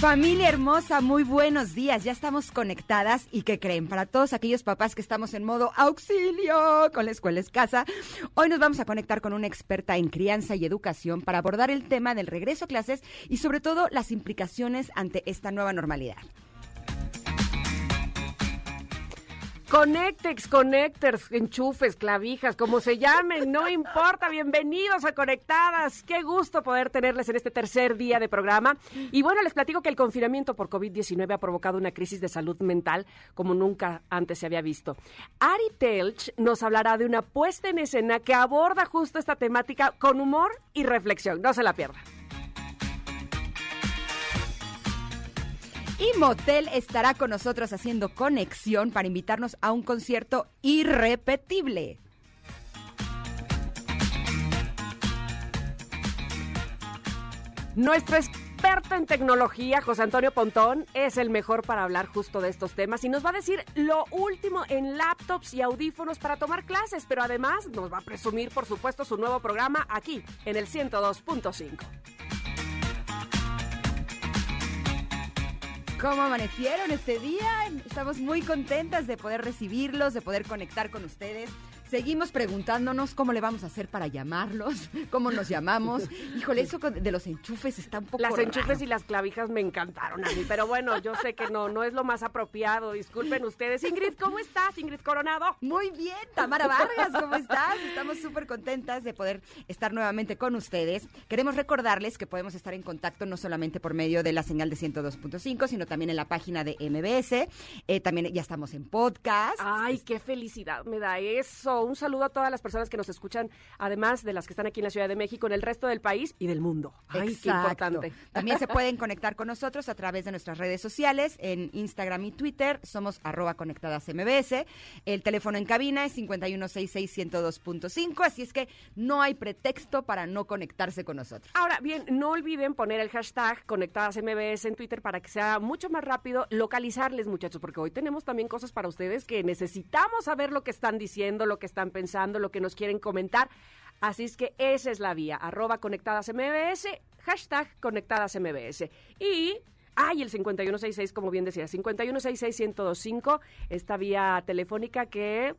Familia hermosa, muy buenos días. Ya estamos conectadas y ¿qué creen? Para todos aquellos papás que estamos en modo auxilio con la escuela es casa, hoy nos vamos a conectar con una experta en crianza y educación para abordar el tema del regreso a clases y sobre todo las implicaciones ante esta nueva normalidad. Conectex, conectors, enchufes, clavijas, como se llamen, no importa. Bienvenidos a Conectadas. Qué gusto poder tenerles en este tercer día de programa. Y bueno, les platico que el confinamiento por COVID-19 ha provocado una crisis de salud mental como nunca antes se había visto. Ari Telch nos hablará de una puesta en escena que aborda justo esta temática con humor y reflexión. No se la pierdan. Y Motel estará con nosotros haciendo conexión para invitarnos a un concierto irrepetible. Nuestro experto en tecnología, José Antonio Pontón, es el mejor para hablar justo de estos temas y nos va a decir lo último en laptops y audífonos para tomar clases, pero además nos va a presumir, por supuesto, su nuevo programa aquí en el 102.5. ¿Cómo amanecieron este día? Estamos muy contentas de poder recibirlos, de poder conectar con ustedes. Seguimos preguntándonos cómo le vamos a hacer para llamarlos, cómo nos llamamos. Híjole, eso de los enchufes está un poco Las enchufes y las clavijas me encantaron a mí, pero bueno, yo sé que no, no es lo más apropiado. Disculpen ustedes. Ingrid, ¿cómo estás, Ingrid Coronado? Muy bien, Tamara Vargas, ¿cómo estás? Estamos súper contentas de poder estar nuevamente con ustedes. Queremos recordarles que podemos estar en contacto no solamente por medio de la señal de 102.5, sino también en la página de MBS. Eh, también ya estamos en podcast. Ay, qué felicidad me da eso un saludo a todas las personas que nos escuchan, además de las que están aquí en la Ciudad de México, en el resto del país y del mundo. Ay, qué importante. También se pueden conectar con nosotros a través de nuestras redes sociales, en Instagram y Twitter, somos arroba conectadas MBS. El teléfono en cabina es 5166-102.5, así es que no hay pretexto para no conectarse con nosotros. Ahora, bien, no olviden poner el hashtag conectadas MBS en Twitter para que sea mucho más rápido localizarles, muchachos, porque hoy tenemos también cosas para ustedes que necesitamos saber lo que están diciendo, lo que están pensando, lo que nos quieren comentar. Así es que esa es la vía, arroba conectadas MBS, hashtag conectadas MBS. Y Ay, el 5166, como bien decía, 5166-1025, esta vía telefónica que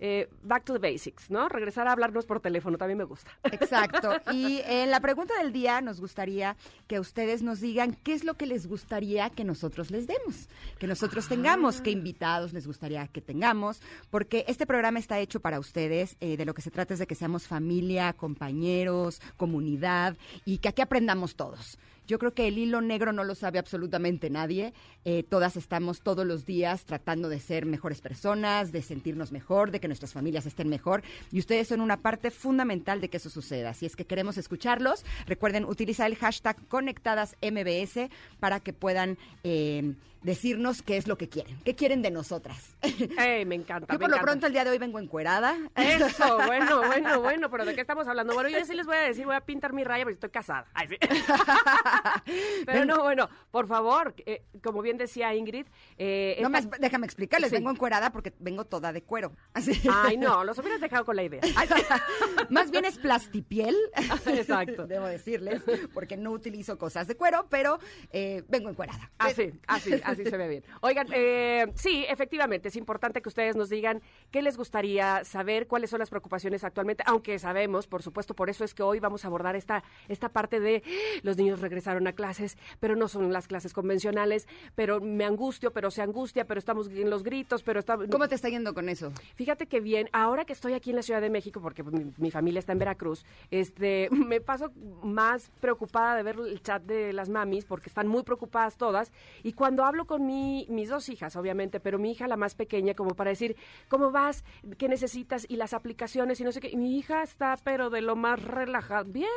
eh, back to the basics, ¿no? Regresar a hablarnos por teléfono también me gusta. Exacto. Y en la pregunta del día nos gustaría que ustedes nos digan qué es lo que les gustaría que nosotros les demos, que nosotros tengamos, qué invitados les gustaría que tengamos, porque este programa está hecho para ustedes. Eh, de lo que se trata es de que seamos familia, compañeros, comunidad y que aquí aprendamos todos. Yo creo que el hilo negro no lo sabe absolutamente nadie. Eh, todas estamos todos los días tratando de ser mejores personas, de sentirnos mejor, de que nuestras familias estén mejor. Y ustedes son una parte fundamental de que eso suceda. Si es que queremos escucharlos, recuerden utilizar el hashtag conectadasmbs para que puedan... Eh, decirnos qué es lo que quieren, qué quieren de nosotras. Ey, me encanta. Yo por lo pronto el día de hoy vengo encuerada. Eso, bueno, bueno, bueno, pero ¿de qué estamos hablando? Bueno, yo sí les voy a decir, voy a pintar mi raya porque estoy casada. Ay, sí. Pero no, bueno, por favor, eh, como bien decía Ingrid. Eh, no, déjame explicarles, vengo encuerada porque vengo toda de cuero. Así. Ay, no, los hubieras dejado con la idea. más bien es plastipiel. Exacto. Debo decirles, porque no utilizo cosas de cuero, pero eh, vengo encuerada. Así, así, así se ve bien. Oigan, eh, sí, efectivamente, es importante que ustedes nos digan qué les gustaría saber, cuáles son las preocupaciones actualmente, aunque sabemos, por supuesto, por eso es que hoy vamos a abordar esta, esta parte de los niños regresaron a clases, pero no son las clases convencionales, pero me angustio, pero se angustia, pero estamos en los gritos, pero está... ¿Cómo te está yendo con eso? Fíjate que bien, ahora que estoy aquí en la Ciudad de México, porque mi, familia está en Veracruz, este, me paso más preocupada de ver el chat de las mamis, porque están muy preocupadas todas, y cuando hablo con mi, mis dos hijas, obviamente, pero mi hija la más pequeña, como para decir, ¿cómo vas? ¿Qué necesitas? Y las aplicaciones y no sé qué. Y mi hija está, pero de lo más relajada. Bien,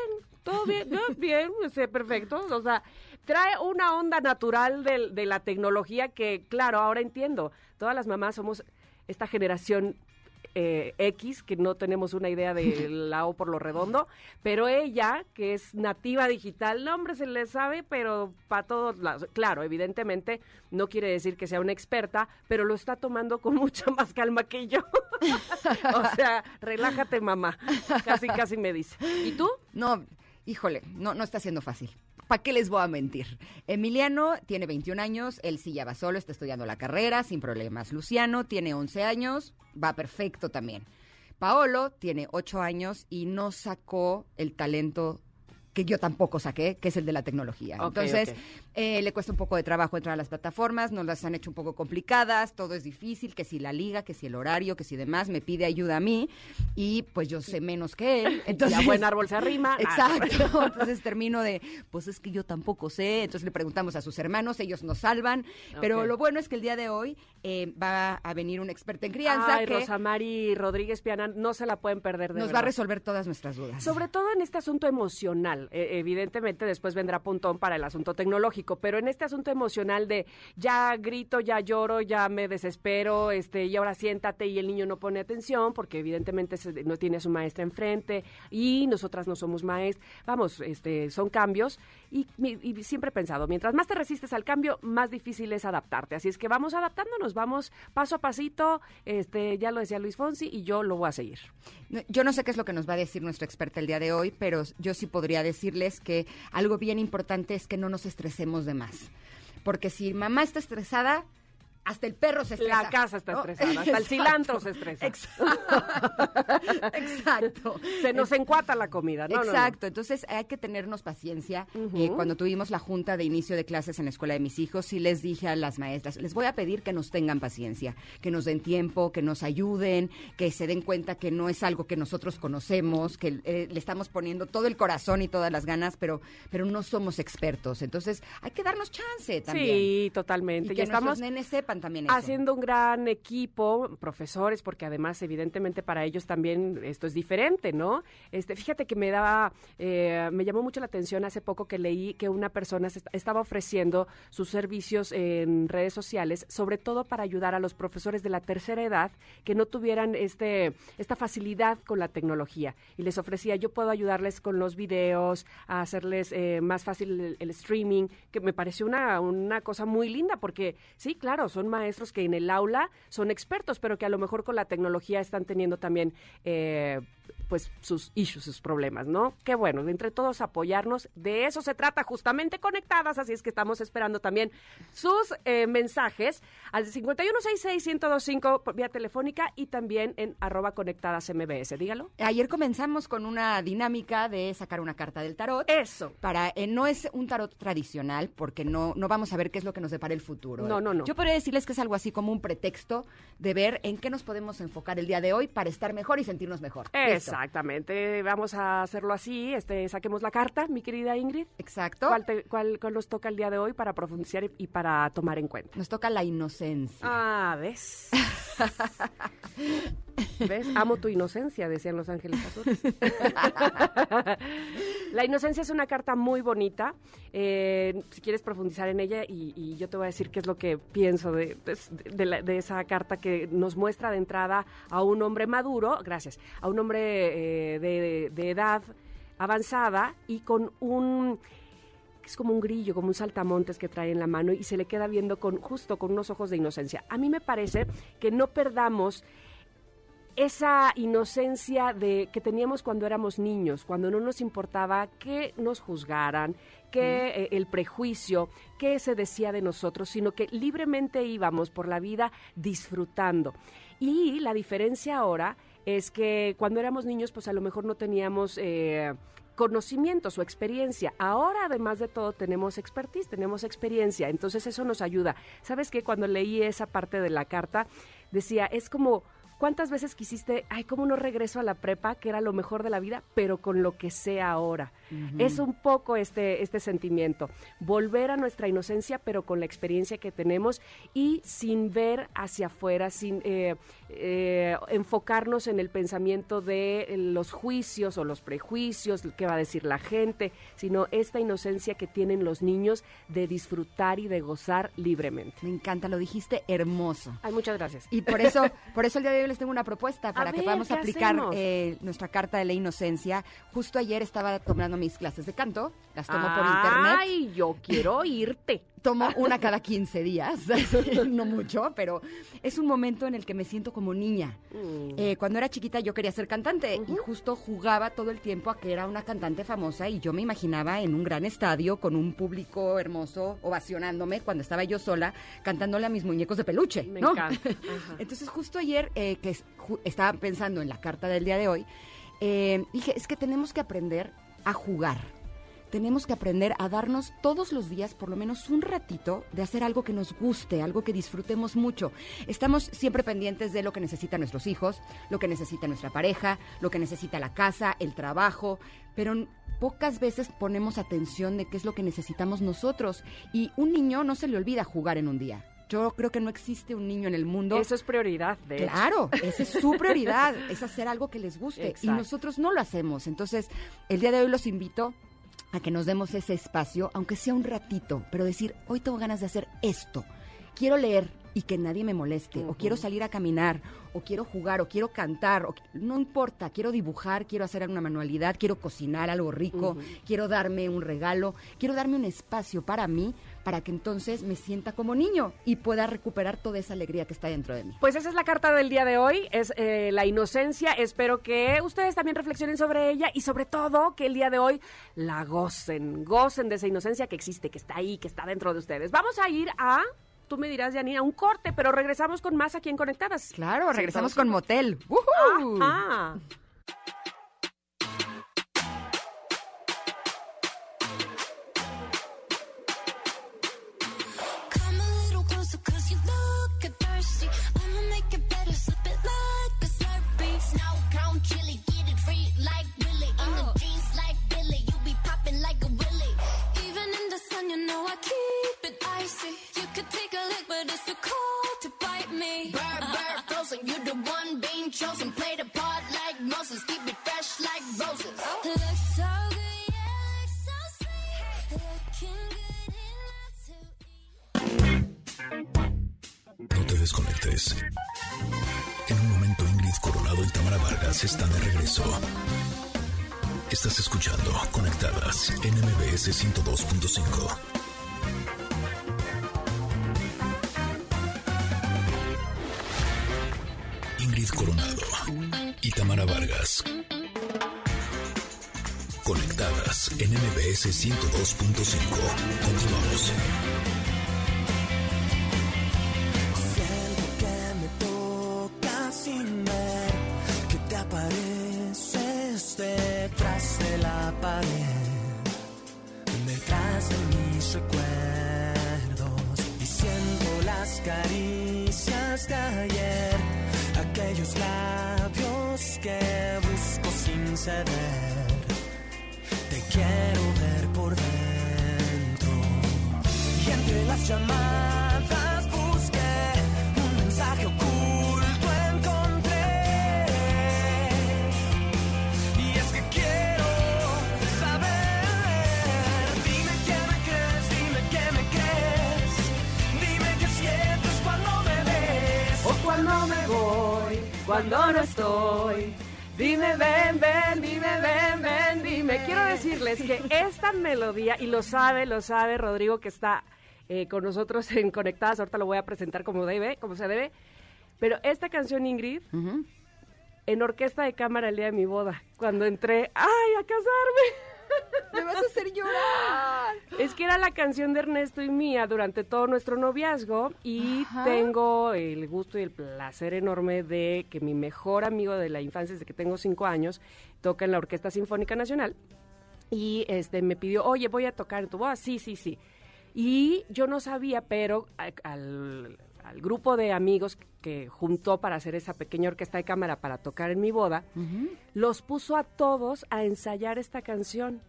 todo bien, bien, este, perfecto. O sea, trae una onda natural de, de la tecnología que, claro, ahora entiendo. Todas las mamás somos esta generación eh, X, que no tenemos una idea de la O por lo redondo, pero ella, que es nativa digital, no, hombre, se le sabe, pero para todos lados. Claro, evidentemente no quiere decir que sea una experta, pero lo está tomando con mucha más calma que yo. o sea, relájate, mamá. Casi, casi me dice. ¿Y tú? No, híjole, no, no está siendo fácil. ¿Para qué les voy a mentir? Emiliano tiene 21 años, él sí ya va solo, está estudiando la carrera sin problemas. Luciano tiene 11 años, va perfecto también. Paolo tiene 8 años y no sacó el talento que yo tampoco saqué, que es el de la tecnología. Entonces, eh, le cuesta un poco de trabajo entrar a las plataformas, nos las han hecho un poco complicadas, todo es difícil, que si la liga, que si el horario, que si demás, me pide ayuda a mí y pues yo sé menos que él. Entonces, ya buen árbol se arrima. Ah, Exacto. Entonces termino de, pues es que yo tampoco sé. Entonces le preguntamos a sus hermanos, ellos nos salvan. Pero lo bueno es que el día de hoy eh, va a venir una experta en crianza Ay, que Rosamari Rodríguez Piana, no se la pueden perder de nos va a resolver todas nuestras dudas. Sobre todo en este asunto emocional. Eh, evidentemente, después vendrá puntón para el asunto tecnológico, pero en este asunto emocional de ya grito, ya lloro, ya me desespero, este, y ahora siéntate y el niño no pone atención porque evidentemente no tiene a su maestra enfrente y nosotras no somos maestras. Vamos, este, son cambios y, mi- y siempre he pensado, mientras más te resistes al cambio, más difícil es adaptarte. Así es que vamos adaptándonos, vamos paso a pasito, este, ya lo decía Luis Fonsi y yo lo voy a seguir. Yo no sé qué es lo que nos va a decir nuestra experta el día de hoy, pero yo sí podría decirles que algo bien importante es que no nos estresemos de más. Porque si mamá está estresada, hasta el perro se estresa. La casa está ¿no? estresada, hasta el cilantro se estresa. Exacto. Exacto. Se nos encuata la comida, ¿no? no, no. Exacto, entonces hay que tenernos paciencia. Eh, cuando tuvimos la junta de inicio de clases en la escuela de mis hijos, sí les dije a las maestras, les voy a pedir que nos tengan paciencia, que nos den tiempo, que nos ayuden, que se den cuenta que no es algo que nosotros conocemos, que eh, le estamos poniendo todo el corazón y todas las ganas, pero, pero no somos expertos. Entonces hay que darnos chance también. Sí, totalmente. Y que y estamos nenes sepan también eso. haciendo un gran equipo, profesores, porque además, evidentemente, para ellos también esto es diferente, ¿no? Este, fíjate que me daba, eh, me llamó mucho la atención hace poco que leí que una persona estaba ofreciendo sus servicios en redes sociales, sobre todo para ayudar a los profesores de la tercera edad que no tuvieran este, esta facilidad con la tecnología. Y les ofrecía, yo puedo ayudarles con los videos, a hacerles eh, más fácil el, el streaming, que me pareció una, una cosa muy linda, porque sí, claro, son maestros que en el aula son expertos, pero que a lo mejor con la tecnología están teniendo también eh, pues sus issues, sus problemas, ¿no? Qué bueno, de entre todos apoyarnos, de eso se trata justamente conectadas, así es que estamos esperando también sus eh, mensajes al 5166-1025 por vía telefónica y también en arroba conectadas MBS, dígalo. Ayer comenzamos con una dinámica de sacar una carta del tarot. Eso. para eh, no es un tarot tradicional porque no no vamos a ver qué es lo que nos depara el futuro. No, no, no. Yo podría decirles que es algo así como un pretexto de ver en qué nos podemos enfocar el día de hoy para estar mejor y sentirnos mejor. Listo. Exactamente, vamos a hacerlo así, este, saquemos la carta, mi querida Ingrid. Exacto. ¿Cuál, te- cuál- cuál nos toca el día de hoy para profundizar y, y para tomar en cuenta? Nos toca la inocencia. Ah, ¿ves? ¿Ves? Amo tu inocencia, decían los ángeles azules. la inocencia es una carta muy bonita. eh, si quieres profundizar en ella, y, y yo te voy a decir qué es lo que pienso de, de- de la- de esa carta que nos muestra de entrada a un hombre maduro, gracias, a un hombre eh, de, edad avanzada y con un es como un grillo, como un saltamontes que trae en la mano y se le queda viendo con justo con unos ojos de inocencia. A mí me parece que no perdamos esa inocencia de que teníamos cuando éramos niños, cuando no nos importaba que nos juzgaran, que eh, el prejuicio, que se decía de nosotros, sino que libremente íbamos por la vida disfrutando. Y la diferencia ahora es que cuando éramos niños, pues a lo mejor no teníamos eh, conocimientos o experiencia. Ahora, además de todo, tenemos expertise, tenemos experiencia. Entonces eso nos ayuda. ¿Sabes qué? Cuando leí esa parte de la carta, decía, es como... ¿Cuántas veces quisiste, ay, cómo no regreso a la prepa, que era lo mejor de la vida, pero con lo que sé ahora? Es un poco este, este sentimiento, volver a nuestra inocencia, pero con la experiencia que tenemos y sin ver hacia afuera, sin eh, eh, enfocarnos en el pensamiento de los juicios o los prejuicios, qué va a decir la gente, sino esta inocencia que tienen los niños de disfrutar y de gozar libremente. Me encanta, lo dijiste hermoso. Ay, muchas gracias. Y por eso, por eso el día de hoy les tengo una propuesta para que ver, podamos ¿qué aplicar eh, nuestra carta de la inocencia. Justo ayer estaba tomando mis clases de canto, las tomo por internet. Ay, yo quiero irte. Tomo una cada 15 días, no mucho, pero es un momento en el que me siento como niña. Mm. Eh, cuando era chiquita yo quería ser cantante y justo jugaba todo el tiempo a que era una cantante famosa y yo me imaginaba en un gran estadio con un público hermoso ovacionándome cuando estaba yo sola cantándole a mis muñecos de peluche. Me ¿no? encanta. Ajá. Entonces justo ayer eh, que es- ju- estaba pensando en la carta del día de hoy, eh, dije, es que tenemos que aprender a jugar. Tenemos que aprender a darnos todos los días por lo menos un ratito de hacer algo que nos guste, algo que disfrutemos mucho. Estamos siempre pendientes de lo que necesitan nuestros hijos, lo que necesita nuestra pareja, lo que necesita la casa, el trabajo, pero pocas veces ponemos atención de qué es lo que necesitamos nosotros. Y un niño no se le olvida jugar en un día. Yo creo que no existe un niño en el mundo Eso es prioridad, de hecho. Claro, esa es su prioridad, es hacer algo que les guste. Y nosotros no lo hacemos. Entonces, el día de hoy los invito a que nos demos ese espacio, aunque sea un ratito, pero decir, hoy tengo ganas de hacer esto. Quiero leer y que nadie me moleste, o quiero salir a caminar, o quiero jugar, o quiero cantar, o, no importa, quiero dibujar, quiero hacer una manualidad, quiero cocinar algo rico, quiero darme un regalo, quiero darme un espacio para mí, para que entonces me sienta como niño y pueda recuperar toda esa alegría que está dentro de mí. Pues esa es la carta del día de hoy, es eh, la inocencia. Espero que ustedes también reflexionen sobre ella y sobre todo que el día de hoy la gocen, gocen de esa inocencia que existe, que está ahí, que está dentro de ustedes. Vamos a ir a, tú me dirás, Janina, un corte, pero regresamos con más aquí en Conectadas. Claro, regresamos 102.5. con Motel. ¡Woohoo! Ajá. Chosen. Play the part like Moses, keep it fresh like roses. Looks so good, yeah, looks so sweet Looking good enough to eat No te desconectes. En un momento Ingrid Coronado y Tamara Vargas están de regreso. Estás escuchando Conectadas en MBS 102.5. Coronado y Tamara Vargas. Conectadas en MBS 102.5. Continuamos. Siento que me tocas sin ver que te apareces detrás de la pared, detrás de mis recuerdos y siento las caricias de ayer, aquellos labios que busco sin ceder. Te quiero ver por dentro. Y entre las llamadas cuando no estoy. Dime, ven, ven, dime, ven, ven, dime. Quiero decirles que esta melodía, y lo sabe, lo sabe Rodrigo que está eh, con nosotros en Conectadas, ahorita lo voy a presentar como debe, como se debe. Pero esta canción, Ingrid, en orquesta de cámara el día de mi boda, cuando entré, ¡ay, a casarme! ¡Me vas a hacer llorar! Es que era la canción de Ernesto y mía durante todo nuestro noviazgo y tengo el gusto y el placer enorme de que mi mejor amigo de la infancia, desde que tengo cinco años, toca en la Orquesta Sinfónica Nacional y este me pidió, oye, voy a tocar en tu boda. Sí, sí, sí. Y yo no sabía, pero al, al grupo de amigos que juntó para hacer esa pequeña orquesta de cámara para tocar en mi boda, los puso a todos a ensayar esta canción.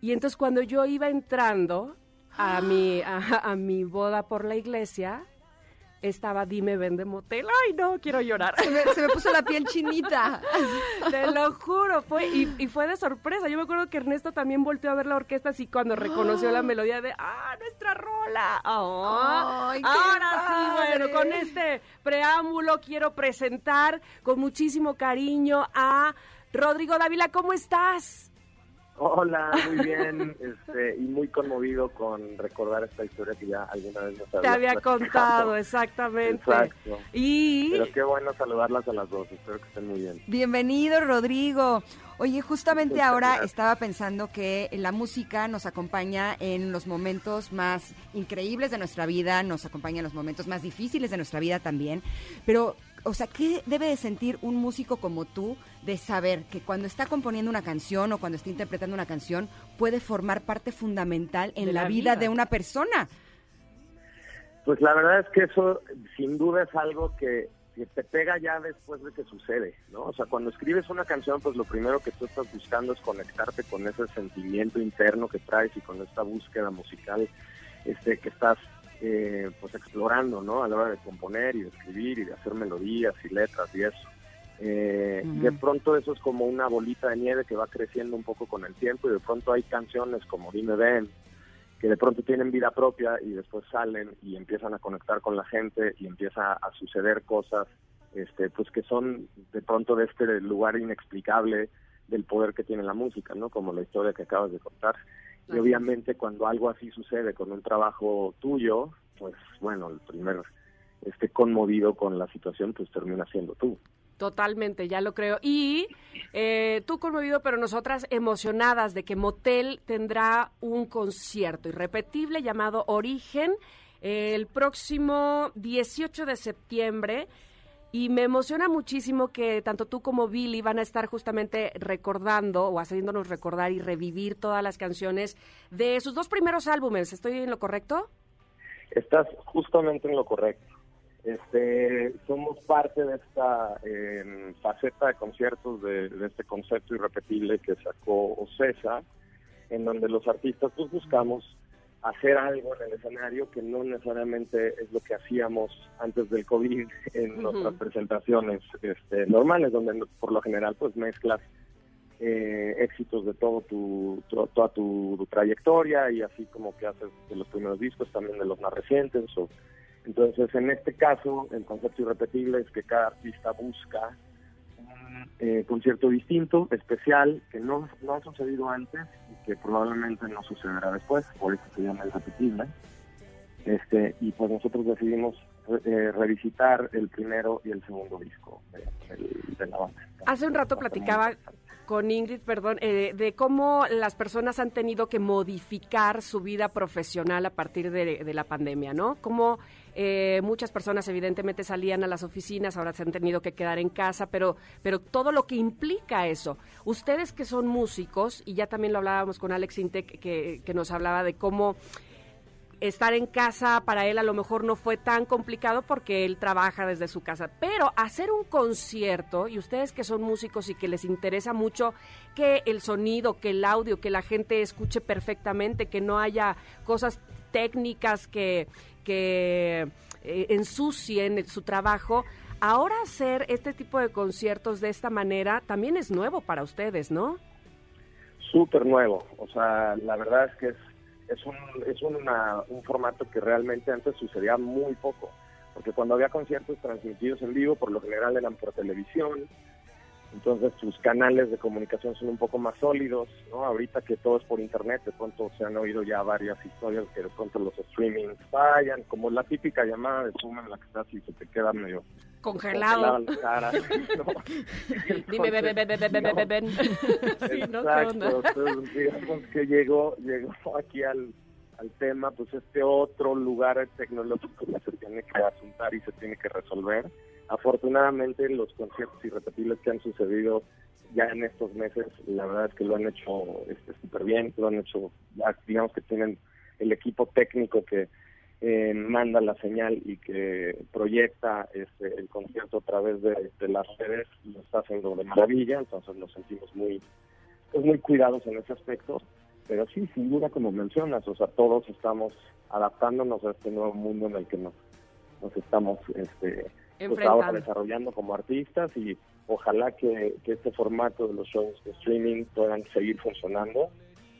Y entonces cuando yo iba entrando a mi, a, a mi boda por la iglesia, estaba Dime Vende Motel. Ay, no, quiero llorar. Se me, se me puso la piel chinita. Te lo juro, fue, y, y fue de sorpresa. Yo me acuerdo que Ernesto también volteó a ver la orquesta así cuando reconoció la melodía de ¡Ah, nuestra rola! Ah, Ay, ahora sí, bueno, con este preámbulo quiero presentar con muchísimo cariño a Rodrigo Dávila. ¿Cómo estás? Hola, muy bien, este, y muy conmovido con recordar esta historia que ya alguna vez nos Te había platicado. contado, exactamente. Exacto. Y Pero qué bueno saludarlas a las dos, espero que estén muy bien. Bienvenido, Rodrigo. Oye, justamente Muchas ahora gracias. estaba pensando que la música nos acompaña en los momentos más increíbles de nuestra vida, nos acompaña en los momentos más difíciles de nuestra vida también. Pero, o sea, ¿qué debe de sentir un músico como tú de saber que cuando está componiendo una canción o cuando está interpretando una canción puede formar parte fundamental en De la, la vida, vida. de una persona? Pues la verdad es que eso sin duda es algo que, que te pega ya después de que sucede, ¿no? O sea, cuando escribes una canción, pues lo primero que tú estás buscando es conectarte con ese sentimiento interno que traes y con esta búsqueda musical este, que estás eh, pues explorando, ¿no? A la hora de componer y de escribir y de hacer melodías y letras y eso. Eh. De pronto eso es como una bolita de nieve que va creciendo un poco con el tiempo y de pronto hay canciones como Dime Ven, que de pronto tienen vida propia y después salen y empiezan a conectar con la gente y empieza a suceder cosas este pues que son de pronto de este lugar inexplicable del poder que tiene la música, ¿no? Como la historia que acabas de contar. Y obviamente cuando algo así sucede con un trabajo tuyo, pues bueno, el primer este conmovido con la situación pues termina siendo tú. Totalmente, ya lo creo. Y eh, tú conmovido, pero nosotras emocionadas de que Motel tendrá un concierto irrepetible llamado Origen el próximo 18 de septiembre. Y me emociona muchísimo que tanto tú como Billy van a estar justamente recordando o haciéndonos recordar y revivir todas las canciones de sus dos primeros álbumes. ¿Estoy en lo correcto? Estás justamente en lo correcto. Este, somos parte de esta eh, faceta de conciertos de, de este concepto irrepetible que sacó Ocesa, en donde los artistas pues buscamos hacer algo en el escenario que no necesariamente es lo que hacíamos antes del COVID en nuestras presentaciones este, normales, donde por lo general pues mezclas eh, éxitos de todo tu, tu- toda tu, trayectoria y así como que haces de los primeros discos, también de los más recientes. O, entonces, en este caso, el concepto irrepetible es que cada artista busca un eh, concierto distinto, especial, que no, no ha sucedido antes que probablemente no sucederá después, por eso se llama irrepetible. Este, y pues nosotros decidimos eh, revisitar el primero y el segundo disco de, de la banda. Hace un rato platicaba con Ingrid, perdón, eh, de cómo las personas han tenido que modificar su vida profesional a partir de, de la pandemia, ¿no? Cómo eh, muchas personas evidentemente salían a las oficinas, ahora se han tenido que quedar en casa, pero, pero todo lo que implica eso. Ustedes que son músicos, y ya también lo hablábamos con Alex Intec, que, que nos hablaba de cómo estar en casa para él a lo mejor no fue tan complicado porque él trabaja desde su casa, pero hacer un concierto y ustedes que son músicos y que les interesa mucho que el sonido, que el audio, que la gente escuche perfectamente, que no haya cosas técnicas que, que eh, ensucien su trabajo. Ahora hacer este tipo de conciertos de esta manera también es nuevo para ustedes, ¿no? súper nuevo. O sea, la verdad es que es, es, un, es una- un formato que realmente antes sucedía muy poco. Porque cuando había conciertos transmitidos en vivo, por lo general eran por televisión. Entonces sus canales de comunicación son un poco más sólidos, ¿no? Ahorita que todo es por internet, de pronto se han oído ya varias historias que de pronto los streamings fallan, como la típica llamada de Zoom en la que estás y se te queda medio Congelado. la cara, ¿no? Dime, ven, ven, ven. Sí, ¿no? Exacto, entonces, digamos que llegó, llegó aquí al, al tema, pues este otro lugar tecnológico que se tiene que asuntar y se tiene que resolver. Afortunadamente los conciertos irrepetibles que han sucedido ya en estos meses, la verdad es que lo han hecho este, súper bien, lo han hecho, digamos que tienen el equipo técnico que eh, manda la señal y que proyecta este, el concierto a través de, de las redes, lo está haciendo de maravilla, entonces nos sentimos muy, pues muy cuidados en ese aspecto, pero sí, sin duda, como mencionas, o sea, todos estamos adaptándonos a este nuevo mundo en el que nos, nos estamos este, pues, ahora desarrollando como artistas y ojalá que, que este formato de los shows de streaming puedan seguir funcionando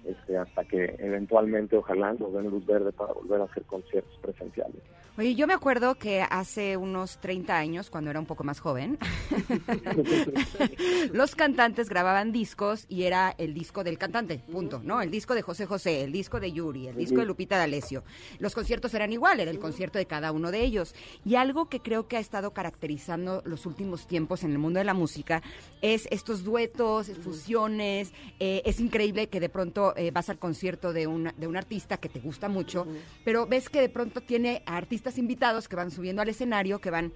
este, hasta que eventualmente ojalá nos den luz verde para volver a hacer conciertos presenciales. Oye, yo me acuerdo que hace unos 30 años, cuando era un poco más joven, los cantantes grababan discos y era el disco del cantante, punto, ¿no? El disco de José José, el disco de Yuri, el disco de Lupita D'Alessio. Los conciertos eran igual, era el concierto de cada uno de ellos. Y algo que creo que ha estado caracterizando los últimos tiempos en el mundo de la música es estos duetos, fusiones. eh, es increíble que de pronto eh, vas al concierto de un, de un artista que te gusta mucho, pero ves que de pronto tiene a artistas invitados que van subiendo al escenario, que van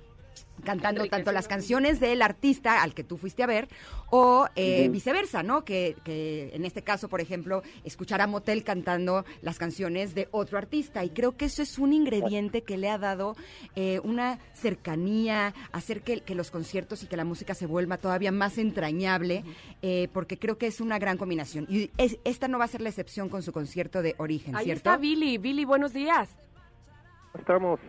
cantando tanto las canciones del artista al que tú fuiste a ver o eh, viceversa, ¿no? Que, que en este caso, por ejemplo, escuchar a Motel cantando las canciones de otro artista. Y creo que eso es un ingrediente que le ha dado eh, una cercanía, hacer que, que los conciertos y que la música se vuelva todavía más entrañable, eh, porque creo que es una gran combinación. Y es- esta no va a ser la excepción con su concierto de origen, Ahí ¿cierto? está Billy. Billy, buenos días. Estamos,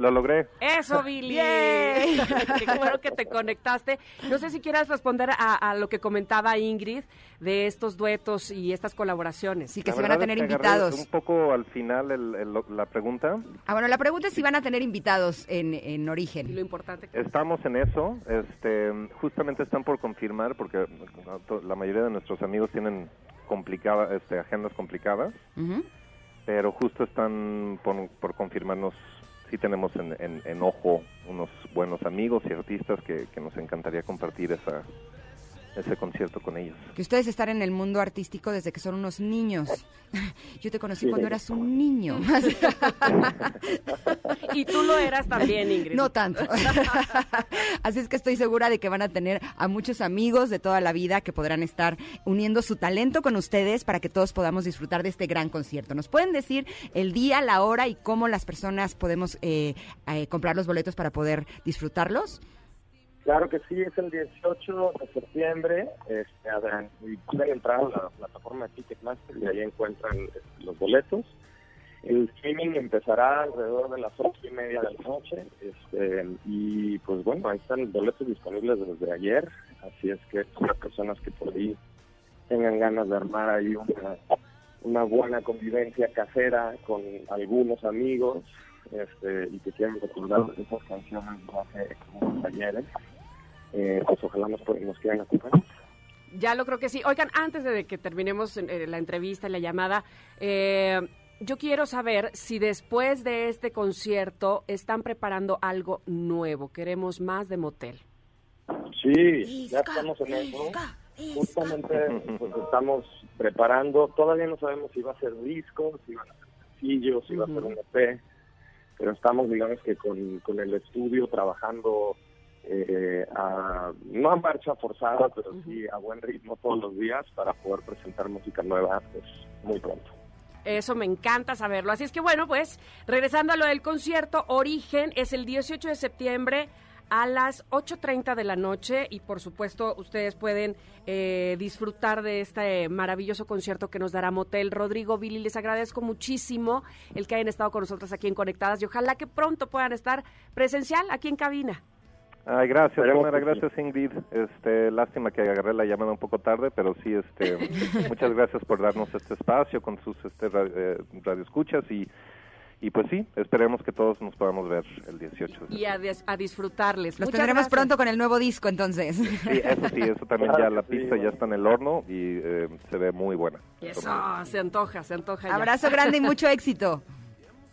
lo logré. Eso, Billy. Bien. Qué bueno que te conectaste. No sé si quieras responder a, a lo que comentaba Ingrid de estos duetos y estas colaboraciones. Sí, que La se van a tener es que agarré invitados. Un poco al final el- el- la pregunta. Ah, bueno, la pregunta es si van a tener invitados en, en Y lo origen. importante que Estamos en eso. Este, justamente están por confirmar porque la mayoría de nuestros amigos tienen complicada, este, agendas complicadas, pero justo están por, por confirmarnos si tenemos en, en- en ojo unos buenos amigos y artistas que, que nos encantaría compartir esa, ese concierto con ellos. Que ustedes están en el mundo artístico desde que son unos niños. Yo te conocí Sí. cuando eras un niño. Y tú lo eras también, Ingrid. No tanto. Así es que estoy segura de que van a tener a muchos amigos de toda la vida que podrán estar uniendo su talento con ustedes para que todos podamos disfrutar de este gran concierto. ¿Nos pueden decir el día, la hora y cómo las personas podemos eh, eh, comprar los boletos para poder disfrutarlos? Claro que sí, es el 18 de septiembre. Este, pueden entrar a la plataforma de Ticketmaster y ahí encuentran este, los boletos. El streaming empezará alrededor de las ocho y media de la noche. Este, y pues bueno, ahí están boletos disponibles desde ayer. Así es que las personas que por ahí tengan ganas de armar ahí una, una buena convivencia casera con algunos amigos este, y que quieran recordar esas canciones de hace unos ayeres, eh, pues ojalá nos, nos quieran acompañar. Ya lo creo que sí. Oigan, antes de que terminemos eh, la entrevista y la llamada, eh, yo quiero saber si después de este concierto están preparando algo nuevo. Queremos más de motel. Sí, ya estamos en eso. Justamente pues, estamos preparando, todavía no sabemos si va a ser disco, si van a ser sencillos, si va a ser un EP, pero estamos digamos que con, con el estudio trabajando eh, a, no a marcha forzada, pero sí a buen ritmo todos los días para poder presentar música nueva pues, muy pronto. Eso me encanta saberlo. Así es que bueno, pues regresando a lo del concierto, Origen es el 18 de septiembre a las 8.30 de la noche y por supuesto ustedes pueden eh, disfrutar de este maravilloso concierto que nos dará Motel. Rodrigo, Billy, les agradezco muchísimo el que hayan estado con nosotros aquí en Conectadas y ojalá que pronto puedan estar presencial aquí en cabina. Ay, gracias, que sí. gracias Ingrid. Este, lástima que agarré la llamada un poco tarde, pero sí, este, muchas gracias por darnos este espacio con sus este, eh, radioescuchas y, y pues sí, esperemos que todos nos podamos ver el 18 de Y a, dis- a disfrutarles. Los Muchas tendremos gracias. pronto con el nuevo disco, entonces. Sí, eso sí, eso también Claro ya la sí, pista ya bueno. está en el horno y eh, se ve muy buena. Eso, se antoja, se antoja. ya. Abrazo grande y mucho éxito.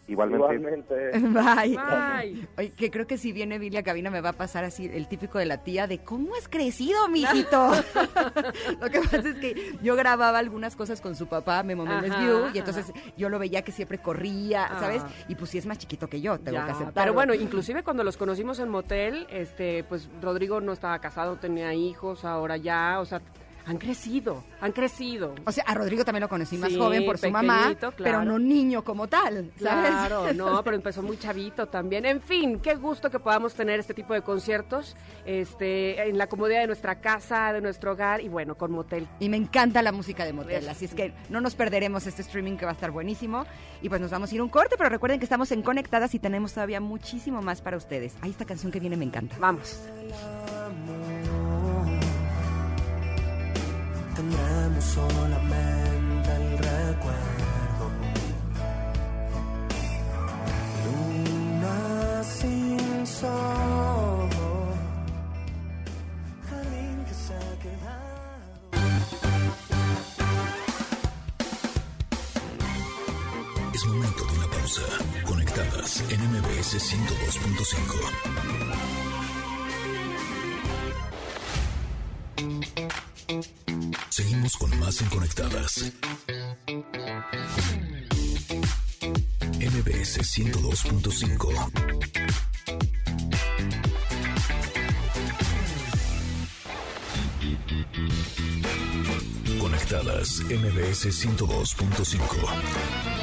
Igualmente. Igualmente. Bye. Bye. Oye, que creo que si viene Billy a cabina me va a pasar así el típico de la tía de ¿cómo has crecido, mijito? lo que pasa es que yo grababa algunas cosas con su papá, Memo Memes View, y ajá. entonces yo lo veía que siempre corría, ¿sabes? Ah. Y pues sí es más chiquito que yo, tengo Ya, que aceptarlo. Pero bueno, inclusive cuando los conocimos en motel, este, pues Rodrigo no estaba casado, tenía hijos, ahora ya, o sea, han crecido, han crecido. O sea, a Rodrigo también lo conocí más Sí, joven por su mamá, pero no niño como tal, ¿sabes? Claro, no, pero empezó muy chavito también. En fin, qué gusto que podamos tener este tipo de conciertos este, en la comodidad de nuestra casa, de nuestro hogar y bueno, con motel. Y me encanta la música de motel, Pues, así es que no nos perderemos este streaming que va a estar buenísimo. Y pues nos vamos a ir un corte, pero recuerden que estamos en Conectadas y tenemos todavía muchísimo más para ustedes. Ahí esta canción que viene me encanta. Vamos. Tendremos solamente el recuerdo. Luna sin sol. Jardín que se ha quedado. Es momento de una pausa. Conectadas en MBS 102.5. Con más en Conectadas. MBS 102.5. Conectadas MBS 102.5.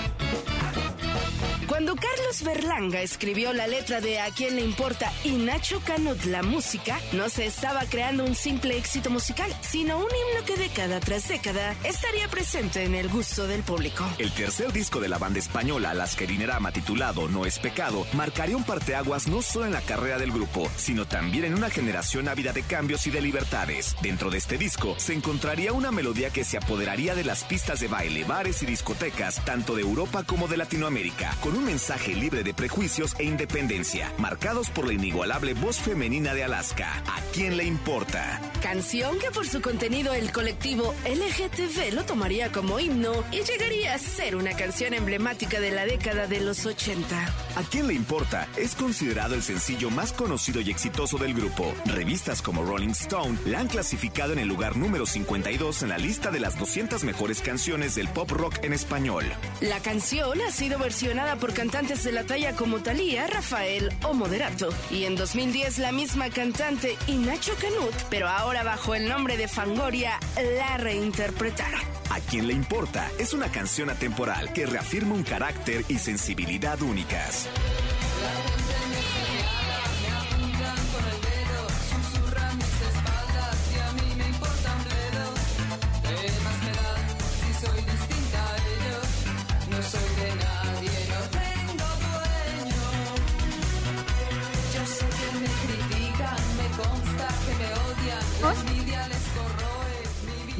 Berlanga escribió la letra de A quién le importa y Nacho Canut la música, no se estaba creando un simple éxito musical, sino un himno que década tras década estaría presente en el gusto del público. El tercer disco de la banda española Las Querinerama titulado No es pecado marcaría un parteaguas no solo en la carrera del grupo, sino también en una generación ávida de cambios y de libertades. Dentro de este disco se encontraría una melodía que se apoderaría de las pistas de baile, bares y discotecas, tanto de Europa como de Latinoamérica, con un mensaje libre de prejuicios e independencia, marcados por la inigualable voz femenina de Alaska. ¿A quién le importa? Canción que por su contenido el colectivo LGTB lo tomaría como himno y llegaría a ser una canción emblemática de la década de los 80. ¿A quién le importa? Es considerado el sencillo más conocido y exitoso del grupo. Revistas como Rolling Stone la han clasificado en el lugar número 52 en la lista de las 200 mejores canciones del pop rock en español. La canción ha sido versionada por cantantes de la talla como Thalía, Rafael o Moderato. Y en 2010 la misma cantante y Nacho Canut, pero ahora bajo el nombre de Fangoria, la reinterpretaron. ¿A quién le importa? Es una canción atemporal que reafirma un carácter y sensibilidad únicas.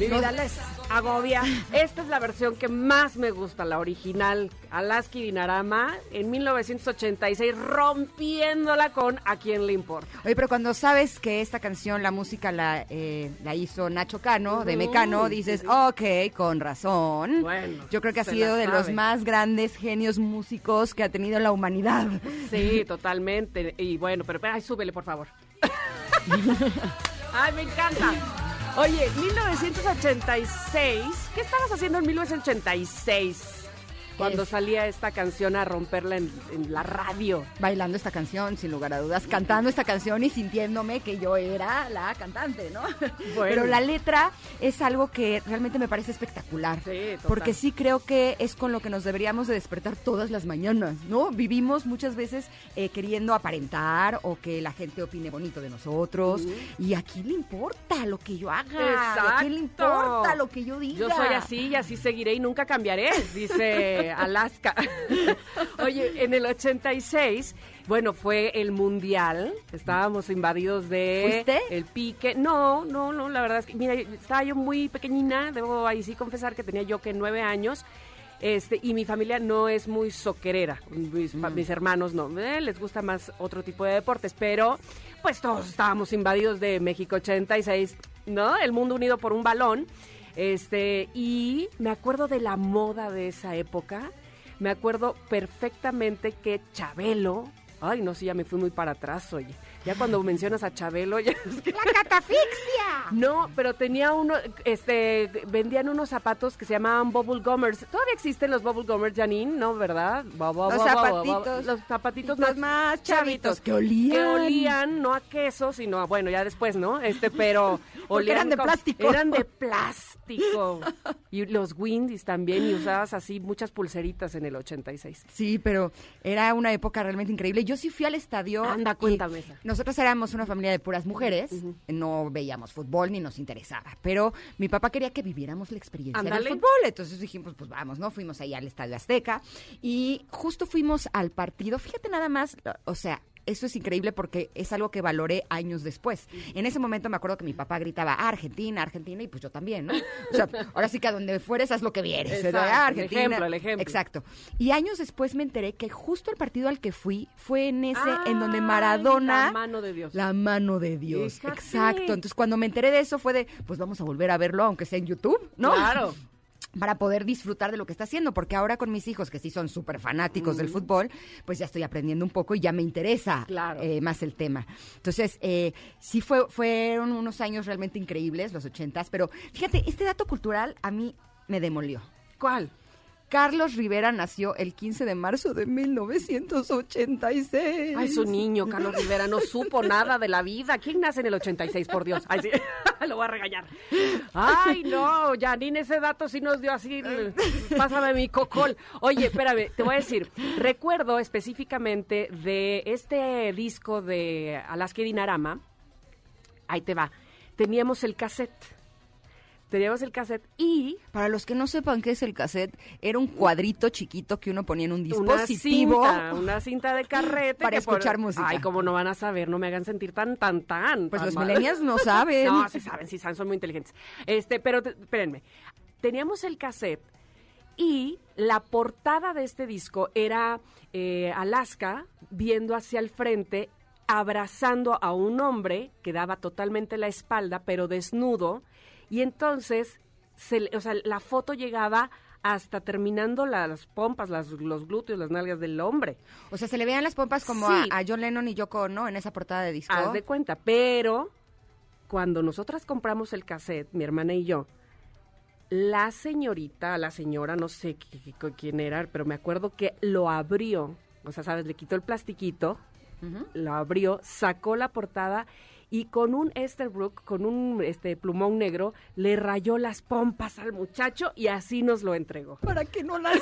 Mi vida les agobia. Esta es la versión que más me gusta, la original. Alaska y Dinarama en 1986, rompiéndola con A quién le importa. Oye, pero cuando sabes que esta canción, la música la, eh, la hizo Nacho Cano, de. Mecano, dices, ok, con razón. Bueno, Yo creo que ha sido de los más grandes genios músicos que ha tenido la humanidad. Sí, totalmente. Y bueno, pero, pero ay, súbele, por favor. Ay, me encanta. Oye, 1986. ¿Qué estabas haciendo en 1986? Cuando Es- salía esta canción a romperla en, en la radio. Bailando esta canción, sin lugar a dudas, cantando esta canción y sintiéndome que yo era la cantante, ¿no? Pero la letra es algo que realmente me parece espectacular. Sí. Porque sí creo que es con lo que nos deberíamos de despertar todas las mañanas, ¿no? Vivimos muchas veces eh, queriendo aparentar o que la gente opine bonito de nosotros. Y a quién le importa lo que yo haga. ¿A quién le importa lo que yo diga? Yo soy así y así seguiré y nunca cambiaré, dice Alaska. Oye, en el 86, bueno, fue el mundial. Estábamos invadidos de ¿Fuiste? el pique. No, no, no, la verdad es que, mira, estaba yo muy pequeñina, debo ahí sí confesar que tenía yo que nueve años. Este, y mi familia no es muy soquerera, mis, mis hermanos no, eh, les gusta más otro tipo de deportes, pero pues todos estábamos invadidos de México 86, ¿no? El mundo unido por un balón. Este, y me acuerdo de la moda de esa época. Me acuerdo perfectamente que Chabelo, ay, no sé, ya me fui muy para atrás, oye. Ya cuando mencionas a Chabelo, ya es que- ¡La catafixia! No, pero tenía uno, este, vendían unos zapatos que se llamaban Bubble Gummers. ¿Todavía existen los Bubble Gummers, Janine? ¿No, verdad? Bo- bo- Los bo- zapatitos. Los zapatitos Los más, más chavitos, que Que olían. olían, no a queso, sino a, bueno, ya después, ¿no? Este, pero olían eran de plástico. Eran de plástico. y los Windys también, y usabas así muchas pulseritas en el 86. Sí, pero era una época realmente increíble. Yo sí fui al estadio. Anda, y cuéntame esa. Nosotros éramos una familia de puras mujeres, no veíamos fútbol ni nos interesaba, pero mi papá quería que viviéramos la experiencia del fútbol, entonces dijimos, pues vamos, ¿no? Fuimos ahí al Estadio Azteca y justo fuimos al partido, fíjate nada más, o sea... Eso es increíble porque es algo que valoré años después. En ese momento me acuerdo que mi papá gritaba "Ah, Argentina, Argentina y pues yo también, ¿no? O sea, ahora sí que a donde fueres haz lo que vieres. Exacto, ¿verdad? el Argentina. ejemplo, el ejemplo. Exacto. Y años después me enteré que justo el partido al que fui fue en ese, en donde Maradona. la mano de Dios. La mano de Dios. Fíjate. Exacto. Entonces cuando me enteré de eso fue de, pues vamos a volver a verlo, aunque sea en YouTube, ¿no? Claro. Para poder disfrutar de lo que está haciendo, porque ahora con mis hijos, que sí son súper fanáticos del fútbol, pues ya estoy aprendiendo un poco y ya me interesa Claro. eh, más el tema. Entonces, eh, sí fue, fueron unos años realmente increíbles, los ochentas, pero fíjate, este dato cultural a mí me demolió. ¿Cuál? Carlos Rivera nació el 15 de marzo de 1986. Ay, su niño, Carlos Rivera, no supo nada de la vida. ¿Quién nace en el 86, por Dios? Ay, sí, lo voy a regañar. Ay, no, Janine, ese dato sí nos dio así. Pásame mi cocol. Oye, espérame, te voy a decir. Recuerdo específicamente de este disco de Alaska y Dinarama. Ahí te va. Teníamos el cassette. Teníamos el cassette y Para los que no sepan qué es el cassette, era un cuadrito chiquito que uno ponía en un una dispositivo. cinta, una cinta de carrete. Para que por- escuchar música. Ay, cómo no van a saber, no me hagan sentir tan, tan, tan. Pues tan los mal. millennials no saben. No, sí saben, sí saben, son muy inteligentes. Este, pero te- espérenme. Teníamos el cassette y la portada de este disco era eh, Alaska viendo hacia el frente, abrazando a un hombre que daba totalmente la espalda, pero desnudo. Y entonces, se o sea, la foto llegaba hasta terminando las pompas, las- los glúteos, las nalgas del hombre. O sea, se le veían las pompas como Sí. a, a John Lennon y Yoko Ono en esa portada de disco. Haz de cuenta, pero cuando nosotras compramos el cassette, mi hermana y yo, la señorita, la señora, no sé qui- qui- quién era, pero me acuerdo que lo abrió, o sea, sabes, le quitó el plastiquito, lo abrió, sacó la portada y con un Esterbrook, con un este plumón negro, le rayó las pompas al muchacho y así nos lo entregó. Para que no las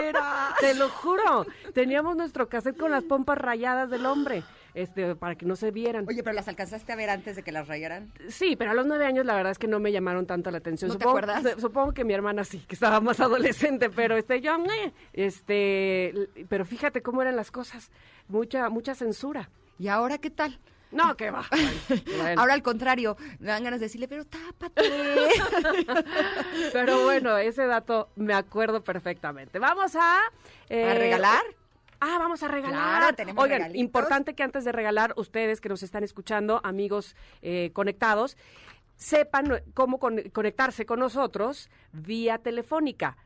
viera. Te lo juro. Teníamos nuestro cassette con las pompas rayadas del hombre, este, para que no se vieran. Oye, pero las alcanzaste a ver antes de que las rayaran. Sí, pero a los nueve años la verdad es que no me llamaron tanto la atención. ¿No te acuerdas? Supongo que mi hermana sí, que estaba más adolescente, pero este yo, este, pero fíjate cómo eran las cosas, mucha, mucha censura. ¿Y ahora qué tal? No, que va. Bueno, bueno. Ahora al contrario, me dan ganas de decirle, pero tápate. pero bueno, ese dato me acuerdo perfectamente. Vamos a... eh, ¿A regalar? Ah, vamos a regalar. Claro, tenemos Oigan, regalitos. importante que antes de regalar, ustedes que nos están escuchando, amigos eh, conectados, sepan cómo con- conectarse con nosotros vía telefónica.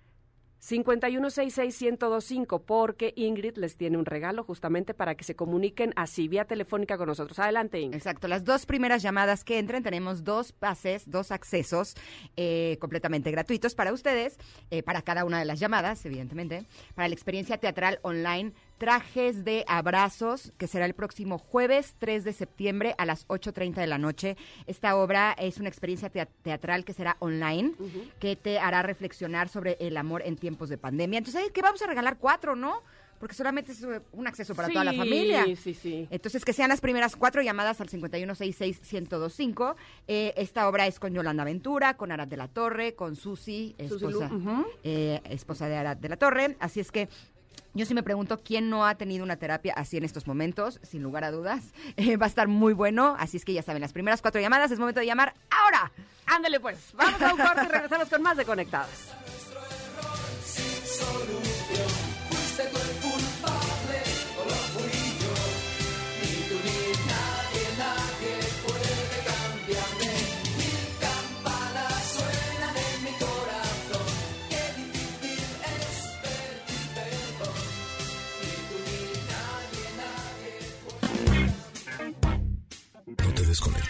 5166125 porque Ingrid les tiene un regalo justamente para que se comuniquen así vía telefónica con nosotros. Adelante, Ingrid. Exacto, las dos primeras llamadas que entren tenemos dos pases, dos accesos eh, completamente gratuitos para ustedes, eh, para cada una de las llamadas, evidentemente, para la experiencia teatral online Trajes de Abrazos, que será el próximo jueves 3 de septiembre a las 8.30 de la noche. Esta obra es una experiencia tea- teatral que será online, que te hará reflexionar sobre el amor en tiempos de pandemia. Entonces, ¿sabes qué? Vamos a regalar cuatro, ¿no? Porque solamente es eh, un acceso para toda la familia. Sí, sí. Entonces, que sean las primeras cuatro llamadas al 5166-1025. Eh, esta obra es con Yolanda Ventura, con Arad de la Torre, con Susi, esposa, eh, esposa de Arad de la Torre. Así es que yo sí me pregunto quién no ha tenido una terapia así en estos momentos, sin lugar a dudas. Eh, va a estar muy bueno, así es que ya saben, las primeras cuatro llamadas es momento de llamar ahora. Ándale pues, vamos a un corte y regresamos con más de Conectadas.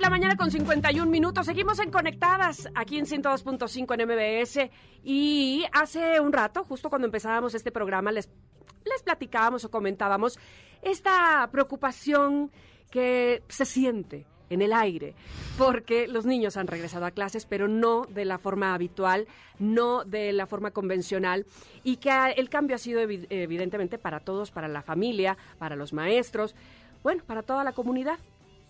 De la mañana con 51 minutos. Seguimos en Conectadas aquí en 102.5 en MBS. Y hace un rato, justo cuando empezábamos este programa, les, les platicábamos o comentábamos esta preocupación que se siente en el aire, porque los niños han regresado a clases, pero no de la forma habitual, no de la forma convencional, y que el cambio ha sido evi- evidentemente para todos, para la familia, para los maestros, bueno, para toda la comunidad.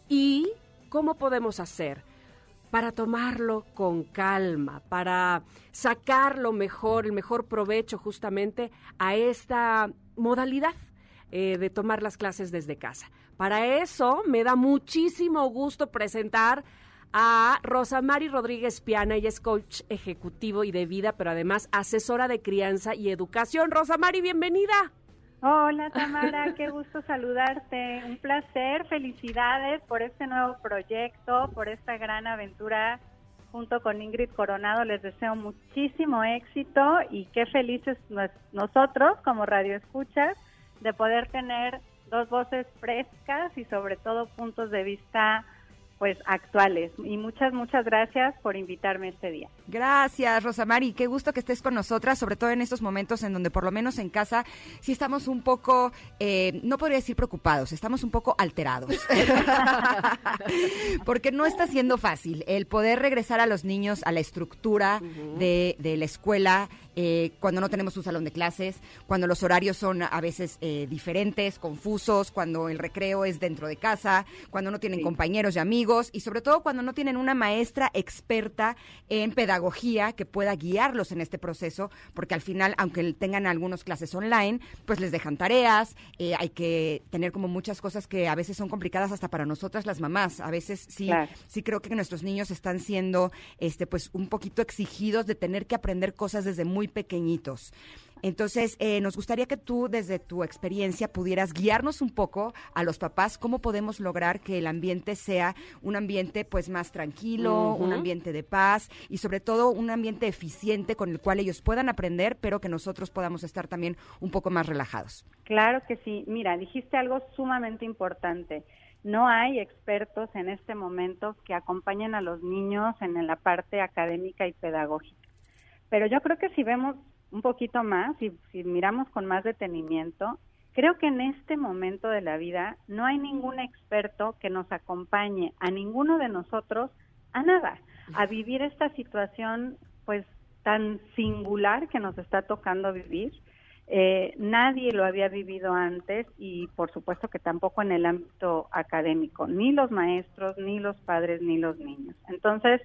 ¿Y cómo podemos hacer para tomarlo con calma, para sacar lo mejor, el mejor provecho justamente a esta modalidad eh, de tomar las clases desde casa? Para eso me da muchísimo gusto presentar a Rosa Mari Rodríguez Piana, ella es coach ejecutivo y de vida, pero además asesora de crianza y educación. Rosa Mari, bienvenida. Hola Tamara, qué gusto saludarte. Un placer, felicidades por este nuevo proyecto, por esta gran aventura junto con Ingrid Coronado. Les deseo muchísimo éxito y qué felices nos- nosotros como Radio Escuchas de poder tener dos voces frescas y sobre todo puntos de vista pues actuales. Y muchas, muchas gracias por invitarme este día. Gracias, Rosamari. Qué gusto que estés con nosotras, sobre todo en estos momentos en donde por lo menos en casa sí estamos un poco, eh, no podría decir preocupados, estamos un poco alterados. Porque no está siendo fácil el poder regresar a los niños a la estructura de, de la escuela eh, cuando no tenemos un salón de clases, cuando los horarios son a veces eh, diferentes, confusos, cuando el recreo es dentro de casa, cuando no tienen compañeros y amigos y sobre todo cuando no tienen una maestra experta en pedagogía que pueda guiarlos en este proceso, porque al final, aunque tengan algunas clases online, pues les dejan tareas, eh, hay que tener como muchas cosas que a veces son complicadas hasta para nosotras las mamás. A veces sí, Claro. sí creo que nuestros niños están siendo este pues un poquito exigidos de tener que aprender cosas desde muy pequeñitos. Entonces, eh, nos gustaría que tú, desde tu experiencia, pudieras guiarnos un poco a los papás cómo podemos lograr que el ambiente sea un ambiente pues más tranquilo, un ambiente de paz y sobre todo un ambiente eficiente con el cual ellos puedan aprender, pero que nosotros podamos estar también un poco más relajados. Claro que sí. Mira, dijiste algo sumamente importante. No hay expertos en este momento que acompañen a los niños en la parte académica y pedagógica. Pero yo creo que si vemos un poquito más y si miramos con más detenimiento, creo que en este momento de la vida no hay ningún experto que nos acompañe a ninguno de nosotros a nada, a vivir esta situación pues tan singular que nos está tocando vivir. Eh, nadie lo había vivido antes y por supuesto que tampoco en el ámbito académico, ni los maestros, ni los padres, ni los niños. Entonces,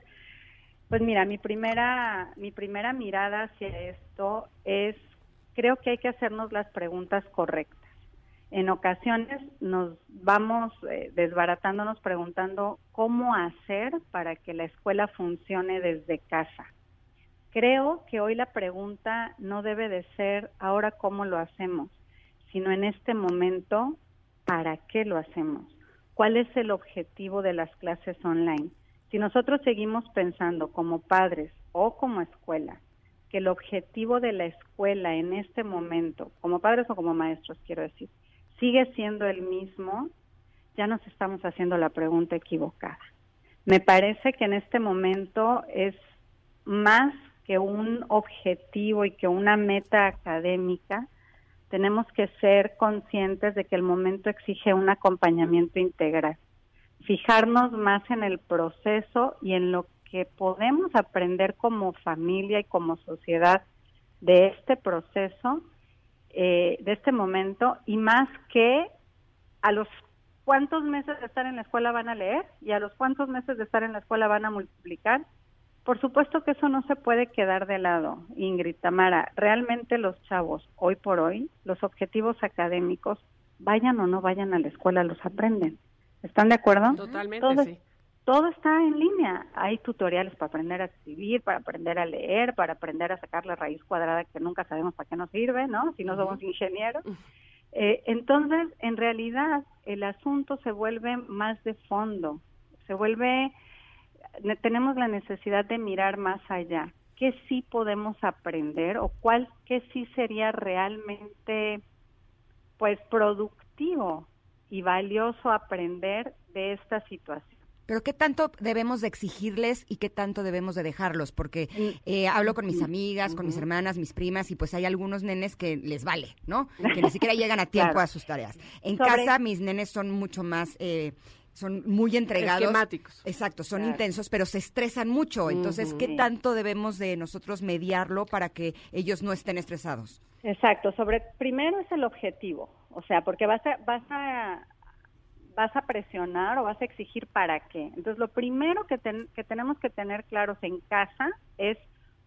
pues mira, mi primera, mi primera mirada hacia esto es, creo que hay que hacernos las preguntas correctas. En ocasiones nos vamos eh, desbaratándonos preguntando cómo hacer para que la escuela funcione desde casa. Creo que hoy la pregunta no debe de ser ahora cómo lo hacemos, sino en este momento, ¿para qué lo hacemos? ¿Cuál es el objetivo de las clases online? Si nosotros seguimos pensando como padres o como escuela que el objetivo de la escuela en este momento, como padres o como maestros, quiero decir, sigue siendo el mismo, ya nos estamos haciendo la pregunta equivocada. Me parece que en este momento es más que un objetivo y que una meta académica, tenemos que ser conscientes de que el momento exige un acompañamiento integral. Fijarnos más en el proceso y en lo que podemos aprender como familia y como sociedad de este proceso, eh, de este momento, y más que a los cuántos meses de estar en la escuela van a leer y a los cuántos meses de estar en la escuela van a multiplicar. Por supuesto que eso no se puede quedar de lado, Ingrid Tamara. Realmente los chavos, hoy por hoy, los objetivos académicos, vayan o no vayan a la escuela, los aprenden. ¿Están de acuerdo? Totalmente, todo, sí. todo está en línea. Hay tutoriales para aprender a escribir, para aprender a leer, para aprender a sacar la raíz cuadrada que nunca sabemos para qué nos sirve, ¿no? Si no somos ingenieros. Eh, entonces, en realidad, el asunto se vuelve más de fondo, se vuelve, ne- tenemos la necesidad de mirar más allá. ¿Qué sí podemos aprender o cuál, qué sí sería realmente, pues, productivo y valioso aprender de esta situación? Pero qué tanto debemos de exigirles y qué tanto debemos de dejarlos, porque eh, hablo con mis amigas, con mis hermanas, mis primas, y pues hay algunos nenes que les vale, ¿no? Que ni siquiera llegan a tiempo Claro. a sus tareas. En Sobre- casa mis nenes son mucho más, eh, son muy entregados. Esquemáticos. Exacto, son Claro. intensos, pero se estresan mucho. Entonces, ¿qué tanto debemos de nosotros mediarlo para que ellos no estén estresados? Exacto, sobre primero es el objetivo, o sea, porque vas a vas a vas a presionar o vas a exigir para qué. Entonces, lo primero que, ten- que tenemos que tener claros en casa es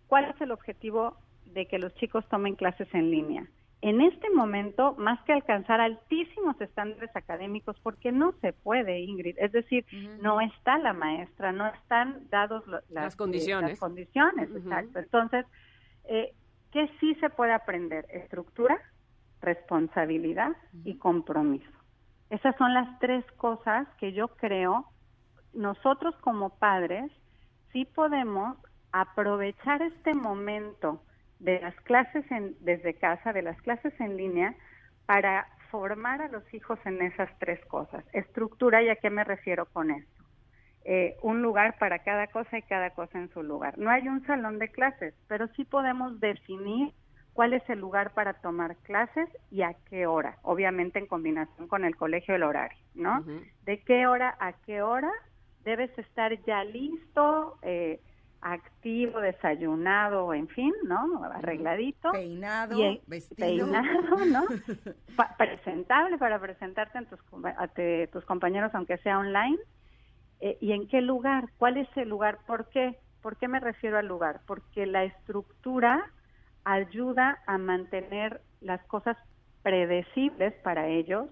cuál es el objetivo de que los chicos tomen clases en línea. En este momento, más que alcanzar altísimos estándares académicos, porque no se puede, Ingrid, es decir, no está la maestra, no están dados lo- las, Las condiciones. eh, las condiciones, Ujú. exacto. Entonces, eh, ¿qué sí se puede aprender? Estructura, responsabilidad y compromiso. Esas son las tres cosas que yo creo nosotros como padres sí podemos aprovechar este momento de las clases en- desde casa, de las clases en línea, para formar a los hijos en esas tres cosas. Estructura, ¿y a qué me refiero con esto? Eh, un lugar para cada cosa y cada cosa en su lugar. No hay un salón de clases, pero sí podemos definir cuál es el lugar para tomar clases y a qué hora, obviamente en combinación con el colegio el horario, ¿no? De qué hora a qué hora debes estar ya listo, eh, activo, desayunado, en fin, ¿no? Arregladito. Peinado, Y vestido. Peinado, ¿no? Pa- presentable para presentarte a tus, com- a te- tus compañeros, aunque sea online. Eh, ¿Y en qué lugar? ¿Cuál es el lugar? ¿Por qué? ¿Por qué me refiero al lugar? Porque la estructura ayuda a mantener las cosas predecibles para ellos,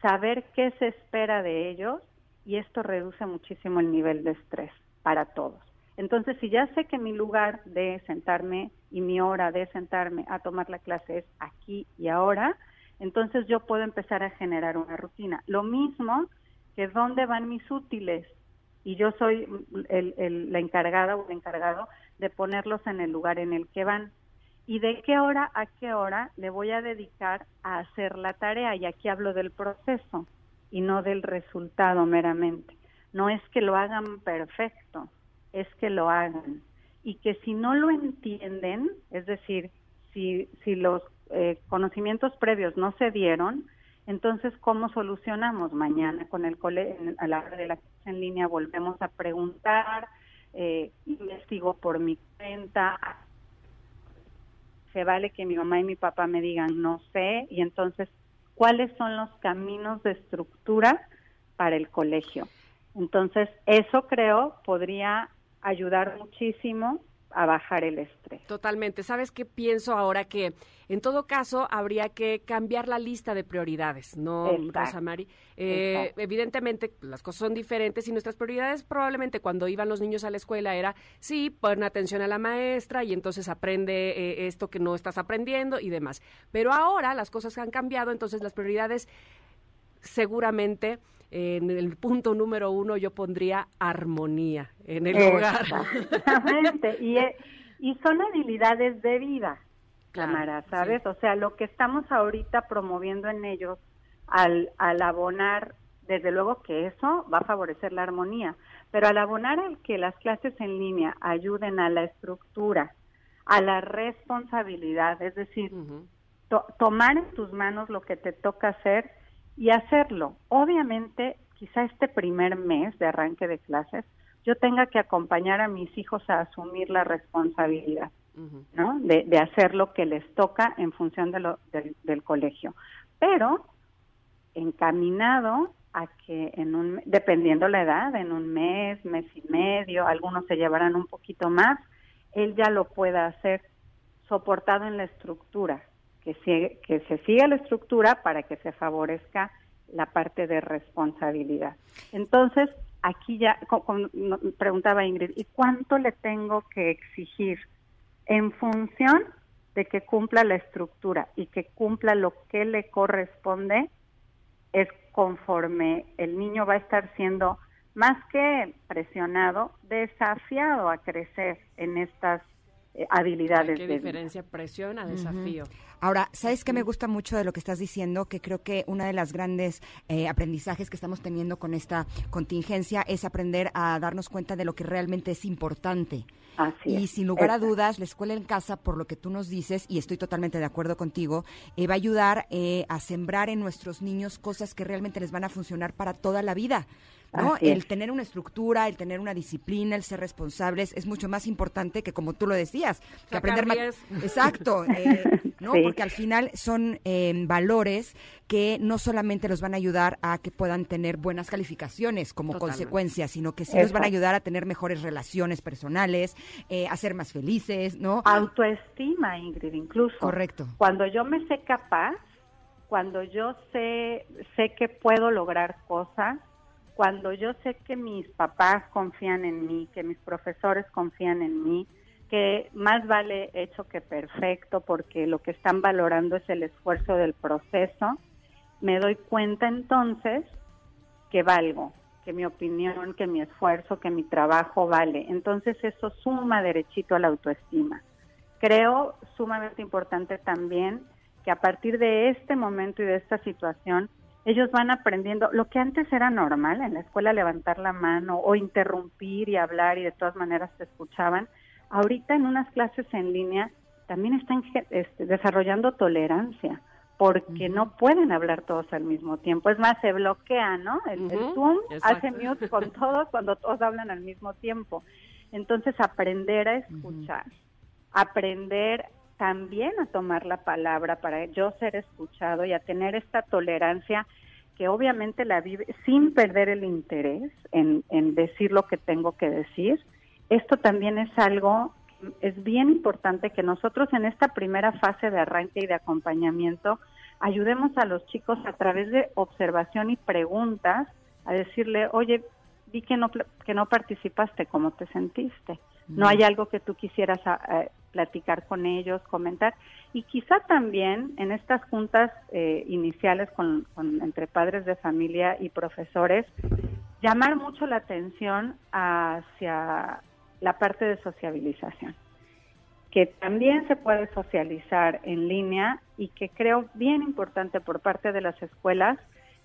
saber qué se espera de ellos y esto reduce muchísimo el nivel de estrés para todos. Entonces, si ya sé que mi lugar de sentarme y mi hora de sentarme a tomar la clase es aquí y ahora, entonces yo puedo empezar a generar una rutina. Lo mismo que dónde van mis útiles y yo soy el, el- la encargada o el encargado de ponerlos en el lugar en el que van. ¿Y de qué hora a qué hora le voy a dedicar a hacer la tarea? Y aquí hablo del proceso y no del resultado meramente. No es que lo hagan perfecto, es que lo hagan. Y que si no lo entienden, es decir, si, si los eh, conocimientos previos no se dieron, entonces, ¿cómo solucionamos? Mañana con el cole, a la hora de la clase en línea volvemos a preguntar, eh, investigo por mi cuenta, se vale que mi mamá y mi papá me digan no sé, y entonces, ¿cuáles son los caminos de estructura para el colegio? Entonces, eso creo podría ayudar muchísimo a bajar el estrés. Totalmente. ¿Sabes qué pienso ahora? Que en todo caso habría que cambiar la lista de prioridades, ¿no, Exacto. Rosa Mari? Eh, evidentemente las cosas son diferentes y nuestras prioridades probablemente cuando iban los niños a la escuela era, sí, pon atención a la maestra y entonces aprende eh, esto que no estás aprendiendo y demás. Pero ahora las cosas han cambiado, entonces las prioridades seguramente en el punto número uno yo pondría armonía en el hogar. Exactamente. y, eh, y son habilidades de vida, Claro, Tamara, ¿sabes? O sea, lo que estamos ahorita promoviendo en ellos al, al abonar desde luego que eso va a favorecer la armonía, pero al abonar al que las clases en línea ayuden a la estructura, a la responsabilidad, es decir, to- tomar en tus manos lo que te toca hacer y hacerlo. Obviamente, quizá este primer mes de arranque de clases, yo tenga que acompañar a mis hijos a asumir la responsabilidad, ¿no? De, de hacer lo que les toca en función de lo, del, del colegio. Pero encaminado a que en un, dependiendo la edad, en un mes, mes y medio, algunos se llevarán un poquito más, él ya lo pueda hacer soportado en la estructura, que, se, que se siga la estructura para que se favorezca la parte de responsabilidad. Entonces, aquí ya co- con- preguntaba Ingrid, ¿y cuánto le tengo que exigir en función de que cumpla la estructura y que cumpla lo que le corresponde? Es conforme el niño va a estar siendo más que presionado, desafiado a crecer en estas eh, habilidades ¿Qué de vida. diferencia? Presión a desafío. Ahora, ¿sabes qué me gusta mucho de lo que estás diciendo? Que creo que una de las grandes eh, aprendizajes que estamos teniendo con esta contingencia es aprender a darnos cuenta de lo que realmente es importante. Así y es. sin lugar a dudas, la escuela en casa, por lo que tú nos dices, y estoy totalmente de acuerdo contigo, eh, va a ayudar eh, a sembrar en nuestros niños cosas que realmente les van a funcionar para toda la vida. ¿No? Así El es. tener una estructura, el tener una disciplina, el ser responsables es mucho más importante que, como tú lo decías, que aprender... diez. Exacto, eh, ¿no? Sí. Porque al final son eh, valores que no solamente los van a ayudar a que puedan tener buenas calificaciones como Totalmente. consecuencia, sino que sí los van a ayudar a tener mejores relaciones personales, eh, a ser más felices, ¿no? Autoestima, Ingrid, incluso. Correcto. Cuando yo me sé capaz, cuando yo sé, sé que puedo lograr cosas, cuando yo sé que mis papás confían en mí, que mis profesores confían en mí, que más vale hecho que perfecto, porque lo que están valorando es el esfuerzo del proceso, me doy cuenta entonces que valgo, que mi opinión, que mi esfuerzo, que mi trabajo vale. Entonces eso suma derechito a la autoestima. Creo sumamente importante también que a partir de este momento y de esta situación, ellos van aprendiendo lo que antes era normal en la escuela levantar la mano o interrumpir y hablar y de todas maneras te escuchaban. Ahorita en unas clases en línea también están este, desarrollando tolerancia porque no pueden hablar todos al mismo tiempo. Es más, se bloquea, ¿no? El, Zoom exacto. hace mute con todos cuando todos hablan al mismo tiempo. Entonces, aprender a escuchar, aprender también a tomar la palabra para yo ser escuchado y a tener esta tolerancia que obviamente la vive sin perder el interés en, en decir lo que tengo que decir. Esto también es algo, es bien importante que nosotros en esta primera fase de arranque y de acompañamiento ayudemos a los chicos a través de observación y preguntas a decirle, oye, vi que no, que no participaste, ¿cómo te sentiste? ¿No hay algo que tú quisieras ah, eh, platicar con ellos, comentar? Y quizá también en estas juntas eh, iniciales con, con- entre padres de familia y profesores, llamar mucho la atención hacia la parte de sociabilización, que también se puede socializar en línea y que creo bien importante por parte de las escuelas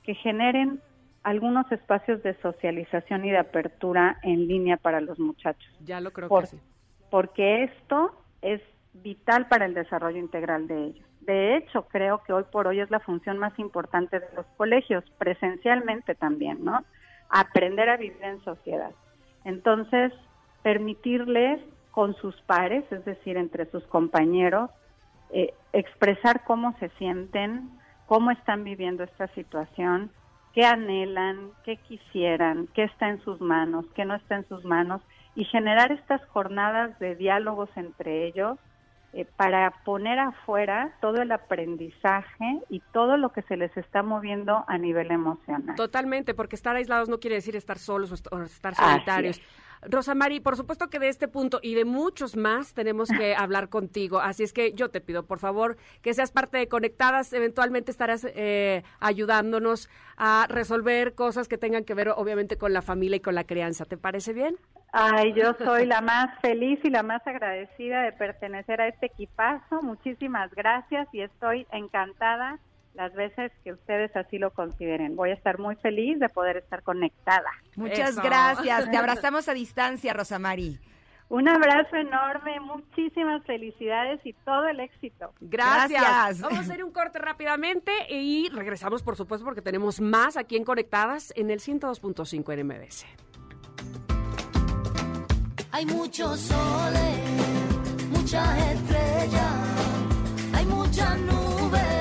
que generen algunos espacios de socialización y de apertura en línea para los muchachos Ya lo creo Por- que sí. porque esto es vital para el desarrollo integral de ellos. De hecho, creo que hoy por hoy es la función más importante de los colegios, presencialmente también, ¿no? Aprender a vivir en sociedad. Entonces, permitirles con sus pares, es decir, entre sus compañeros, eh, expresar cómo se sienten, cómo están viviendo esta situación, qué anhelan, qué quisieran, qué está en sus manos, qué no está en sus manos, y generar estas jornadas de diálogos entre ellos eh, para poner afuera todo el aprendizaje y todo lo que se les está moviendo a nivel emocional. Totalmente, porque estar aislados no quiere decir estar solos o est- o estar Así solitarios. Rosa Mari, por supuesto que de este punto y de muchos más tenemos que hablar contigo. Así es que yo te pido, por favor, que seas parte de Conectadas. Eventualmente estarás eh, ayudándonos a resolver cosas que tengan que ver, obviamente, con la familia y con la crianza. ¿Te parece bien? Ay, yo soy la más feliz y la más agradecida de pertenecer a este equipazo. Muchísimas gracias y estoy encantada las veces que ustedes así lo consideren. Voy a estar muy feliz de poder estar conectada. Muchas Eso. gracias. Te abrazamos a distancia, Rosamari. Un abrazo enorme, muchísimas felicidades y todo el éxito. Gracias. Gracias. Vamos a hacer un corte rápidamente y regresamos, por supuesto, porque tenemos más aquí en Conectadas en el 102.5 en MBS. Hay muchos soles, muchas estrellas, hay muchas nubes,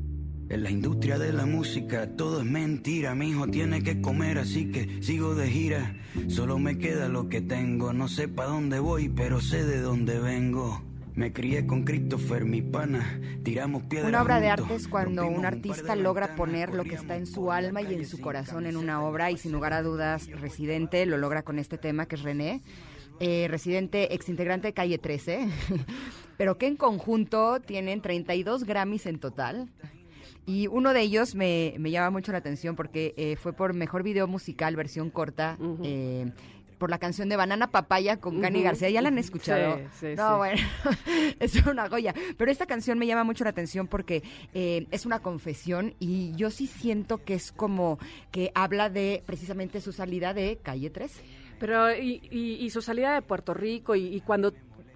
En la industria de la música todo es mentira. Mi hijo tiene que comer, así que sigo de gira. Solo me queda lo que tengo. No sé pa' dónde voy, pero sé de dónde vengo. Me crié con Christopher, mi pana. Tiramos piedras. Una obra de arte es cuando un artista logra poner lo que está en su alma y en su corazón en una obra y sin lugar a dudas Residente lo logra con este tema que es René. Eh, Residente, exintegrante de Calle 13, pero que en conjunto tienen 32 Grammys en total. Y uno de ellos me, me llama mucho la atención porque eh, fue por mejor video musical, versión corta, eh, por la canción de Banana Papaya con Cani García. ¿Ya la han escuchado? Sí, sí, no, sí. bueno, es una joya. Pero esta canción me llama mucho la atención porque eh, es una confesión y yo sí siento que es como que habla de precisamente su salida de Calle 13. Pero, y, y- y su salida de Puerto Rico, y, y cuando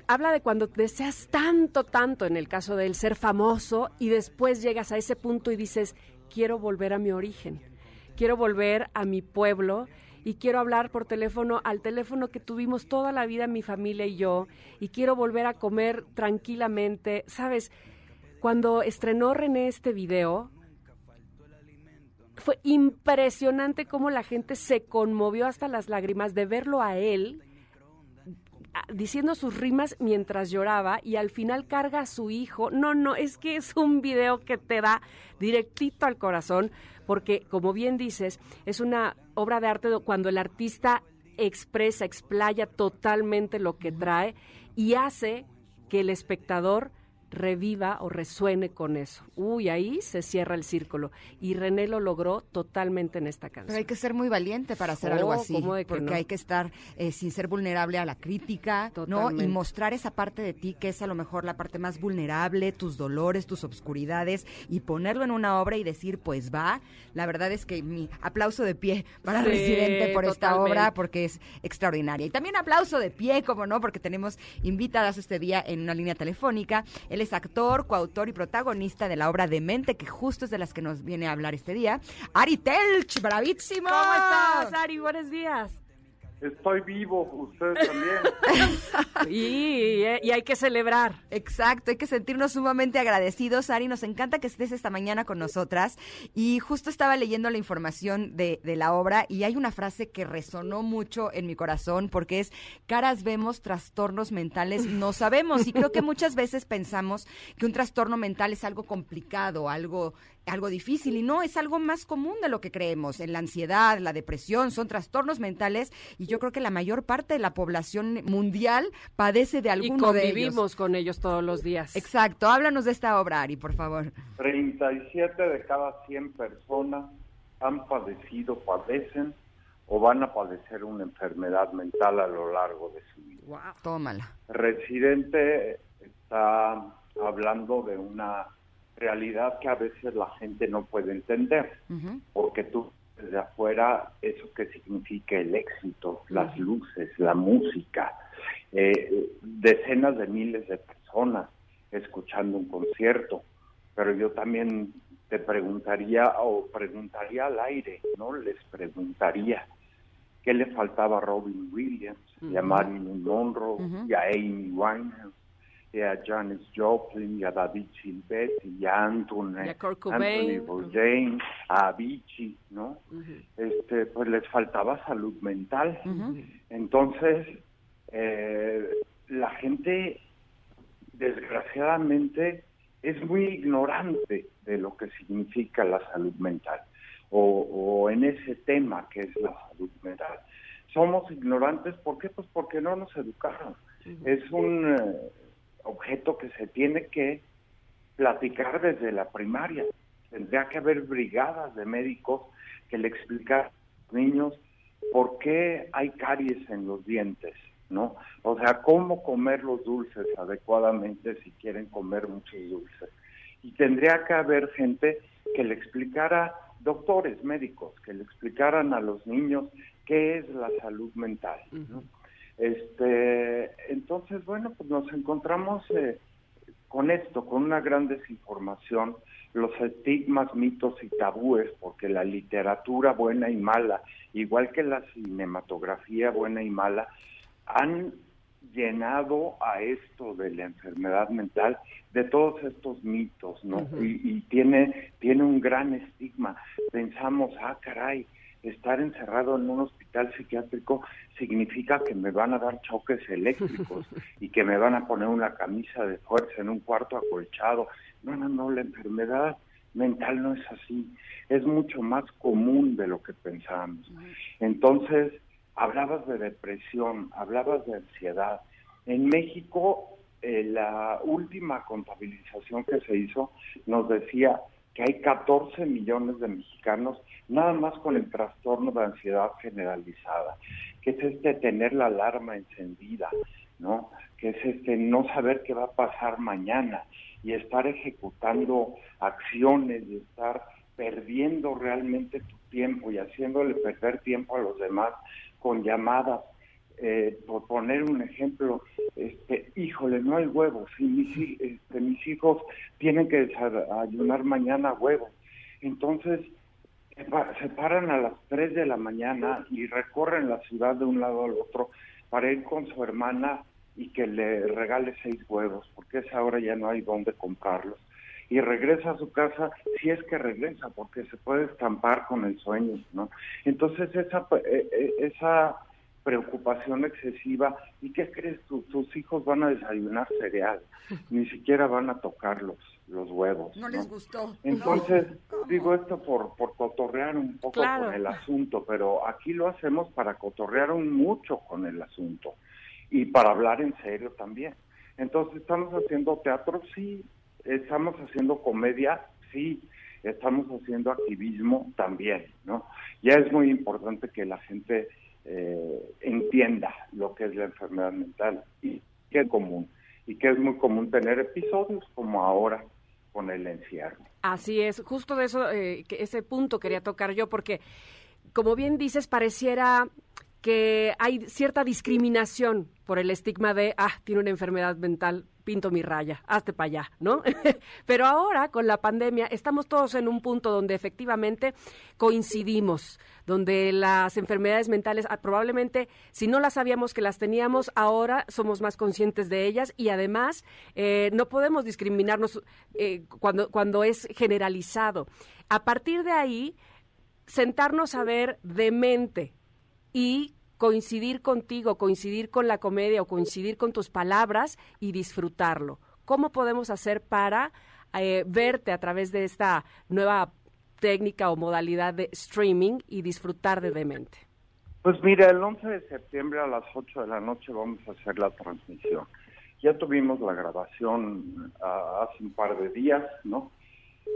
habla de cuando deseas tanto, tanto, en el caso del ser famoso, y después llegas a ese punto y dices, quiero volver a mi origen, quiero volver a mi pueblo. Y quiero hablar por teléfono al teléfono que tuvimos toda la vida mi familia y yo. Y quiero volver a comer tranquilamente. ¿Sabes? Cuando estrenó René este video, fue impresionante cómo la gente se conmovió hasta las lágrimas de verlo a él diciendo sus rimas mientras lloraba y al final carga a su hijo. No, no, es que es un video que te da directito al corazón porque, como bien dices, es una obra de arte do- cuando el artista expresa, explaya totalmente lo que trae y hace que el espectador reviva o resuene con eso. Uy, ahí se cierra el círculo. Y René lo logró totalmente en esta canción. Pero hay que ser muy valiente para hacer Oh, algo así, ¿cómo de que porque no? hay que estar eh, sin ser vulnerable a la crítica, ¿no? Y mostrar esa parte de ti que es a lo mejor la parte más vulnerable, tus dolores, tus obscuridades, y ponerlo en una obra y decir, pues va. La verdad es que mi aplauso de pie para Sí, Residente por esta obra, porque es extraordinaria. Y también aplauso de pie, como no, porque tenemos invitadas este día en una línea telefónica. Él es actor, coautor y protagonista de la obra Demente, que justo es de las que nos viene a hablar este día. Ari Telch, bravísimo. ¿Cómo estás, Ari? Buenos días. Estoy vivo, ustedes también. Y, y hay que celebrar. Exacto, hay que sentirnos sumamente agradecidos, Ari. Nos encanta que estés esta mañana con nosotras. Y justo estaba leyendo la información de, de la obra y hay una frase que resonó mucho en mi corazón porque es, caras vemos, trastornos mentales no sabemos. Y creo que muchas veces pensamos que un trastorno mental es algo complicado, algo algo difícil y no, es algo más común de lo que creemos. En la ansiedad, la depresión, son trastornos mentales y yo creo que la mayor parte de la población mundial padece de Y alguno de ellos. convivimos con ellos todos los días. Exacto, háblanos de esta obra, Ari, por favor. 37 de cada 100 personas han padecido, padecen o van a padecer una enfermedad mental a lo largo de su vida. Tómala. Residente está hablando de una realidad que a veces la gente no puede entender, porque tú desde afuera eso que significa el éxito, las luces, la música, eh, decenas de miles de personas escuchando un concierto, pero yo también te preguntaría o preguntaría al aire, ¿no? Les preguntaría qué le faltaba a Robin Williams, y a. Marilyn Monroe, y a Amy Winehouse, a Janis Joplin, y a David Silvetti, y a Anthony, Y a Anthony. Bourdain, a Avicii, ¿no? este, pues les faltaba salud mental. Entonces, eh, la gente, desgraciadamente, es muy ignorante de lo que significa la salud mental o, o en ese tema que es la salud mental. Somos ignorantes, ¿por qué? Pues porque no nos educaron. Es un eh, objeto que se tiene que platicar desde la primaria. Tendría que haber brigadas de médicos que le explicaran a los niños por qué hay caries en los dientes, ¿no? O sea, cómo comer los dulces adecuadamente si quieren comer muchos dulces. Y tendría que haber gente que le explicara, doctores, médicos, que le explicaran a los niños qué es la salud mental, ¿no? Este, entonces, bueno, pues nos encontramos eh, con esto, con una gran desinformación, los estigmas, mitos y tabúes, porque la literatura buena y mala, igual que la cinematografía buena y mala, han llenado a esto de la enfermedad mental de todos estos mitos, ¿no? Y, y tiene, tiene un gran estigma. Pensamos, ah, caray, estar encerrado en un hospital psiquiátrico significa que me van a dar choques eléctricos y que me van a poner una camisa de fuerza en un cuarto acolchado. No, no, no, la enfermedad mental no es así. Es mucho más común de lo que pensamos. Entonces, hablabas de depresión, hablabas de ansiedad. En México, eh, la última contabilización que se hizo nos decía que hay 14 millones de mexicanos nada más con el trastorno de ansiedad generalizada, que es este tener la alarma encendida, ¿no? Que es este no saber qué va a pasar mañana y estar ejecutando acciones y estar perdiendo realmente tu tiempo y haciéndole perder tiempo a los demás con llamadas. Eh, por poner un ejemplo, este, híjole, no hay huevos, y mis, este, mis hijos tienen que desayunar mañana huevos. Entonces, se pa- se paran a las 3 de la mañana y recorren la ciudad de un lado al otro para ir con su hermana y que le regale seis huevos, porque esa hora ya no hay dónde comprarlos. Y regresa a su casa, si es que regresa, porque se puede estampar con el sueño, ¿no? Entonces esa, eh, eh, esa preocupación excesiva, ¿y qué crees? Tus hijos van a desayunar cereal, ni siquiera van a tocar los, los huevos. No les gustó. Entonces, digo esto por, por cotorrear un poco Claro. con el asunto, pero aquí lo hacemos para cotorrear un mucho con el asunto y para hablar en serio también. Entonces, ¿estamos haciendo teatro? Sí. ¿Estamos haciendo comedia? Sí. Estamos haciendo activismo también, ¿no? Ya es muy importante que la gente eh, entienda lo que es la enfermedad mental y es común. Y que es muy común tener episodios como ahora con el encierro. Así es, justo de eso, eh, que ese punto quería tocar yo, porque como bien dices, pareciera que hay cierta discriminación por el estigma de, ah, tiene una enfermedad mental, pinto mi raya, hazte para allá, ¿no? Pero ahora, con la pandemia, estamos todos en un punto donde efectivamente coincidimos, donde las enfermedades mentales, ah, probablemente, si no las sabíamos que las teníamos, ahora somos más conscientes de ellas y además eh, no podemos discriminarnos eh, cuando, cuando es generalizado. A partir de ahí, sentarnos a ver de mente y coincidir contigo, coincidir con la comedia o coincidir con tus palabras y disfrutarlo. ¿Cómo podemos hacer para eh, verte a través de esta nueva técnica o modalidad de streaming y disfrutar de Demente? Pues mira, el 11 de septiembre a las 8 de la noche vamos a hacer la transmisión. Ya tuvimos la grabación ah, hace un par de días, ¿no?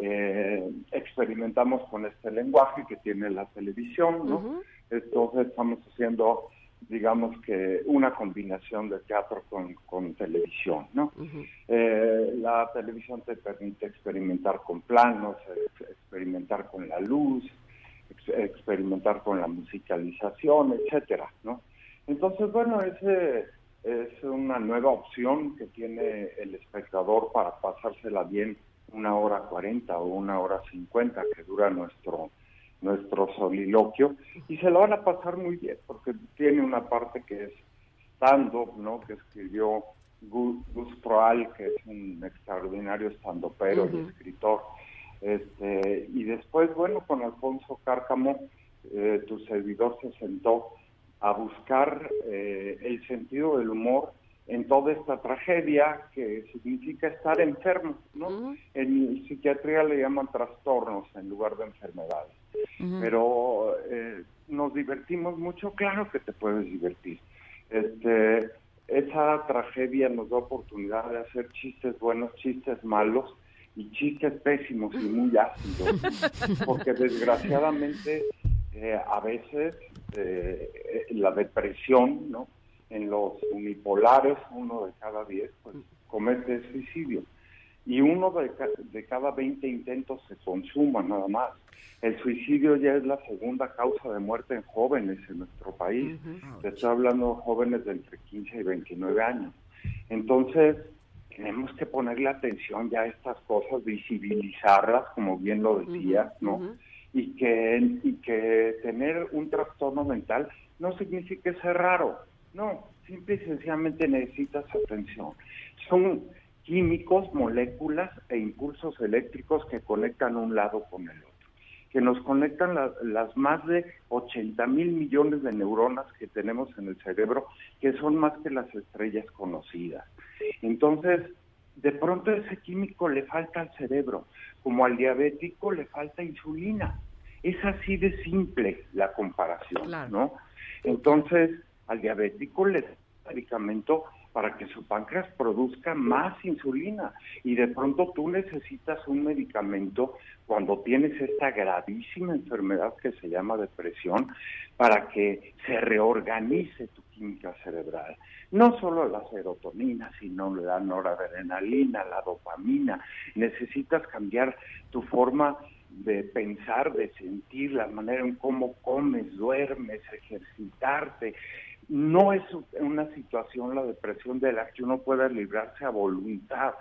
Eh, experimentamos con este lenguaje que tiene la televisión, ¿no? Entonces estamos haciendo digamos que una combinación de teatro con, con televisión, ¿no? Eh, la televisión te permite experimentar con planos, ex- experimentar con la luz, ex- experimentar con la musicalización, etcétera, ¿no? Entonces, bueno, ese es una nueva opción que tiene el espectador para pasársela bien una hora cuarenta o una hora cincuenta que dura nuestro nuestro soliloquio y se lo van a pasar muy bien porque tiene una parte que es stand-up, ¿no? Que escribió Gu- Gus Proal, que es un extraordinario stand-upero y escritor. Este, y después, bueno, con Alfonso Cárcamo, eh, tu servidor se sentó a buscar eh, el sentido del humor en toda esta tragedia que significa estar enfermo, ¿no? En psiquiatría le llaman trastornos en lugar de enfermedades. Pero eh, nos divertimos mucho, claro que te puedes divertir. Este, esa tragedia nos da oportunidad de hacer chistes buenos, chistes malos y chistes pésimos y muy ácidos, porque desgraciadamente eh, a veces eh, eh, la depresión, ¿no? En los unipolares, uno de cada diez, pues comete suicidio. Y uno de, ca- de cada 20 intentos se consuma nada más. El suicidio ya es la segunda causa de muerte en jóvenes en nuestro país. Te estoy hablando de jóvenes de entre 15 y 29 años. Entonces, tenemos que ponerle atención ya a estas cosas, visibilizarlas, como bien lo decía, ¿no? Y que, y que tener un trastorno mental no significa ser raro, no, simple y sencillamente necesitas atención. Son químicos, moléculas e impulsos eléctricos que conectan un lado con el otro, que nos conectan la- las más de 80 mil millones de neuronas que tenemos en el cerebro, que son más que las estrellas conocidas. Entonces, de pronto ese químico le falta al cerebro, como al diabético le falta insulina. Es así de simple la comparación, Claro. ¿no? Entonces, al diabético le da medicamento para que su páncreas produzca más insulina y de pronto tú necesitas un medicamento cuando tienes esta gravísima enfermedad que se llama depresión para que se reorganice tu química cerebral. No solo la serotonina, sino la noradrenalina, la dopamina. Necesitas cambiar tu forma de pensar, de sentir, la manera en cómo comes, duermes, ejercitarte. No es una situación, la depresión, de la que uno pueda librarse a voluntad.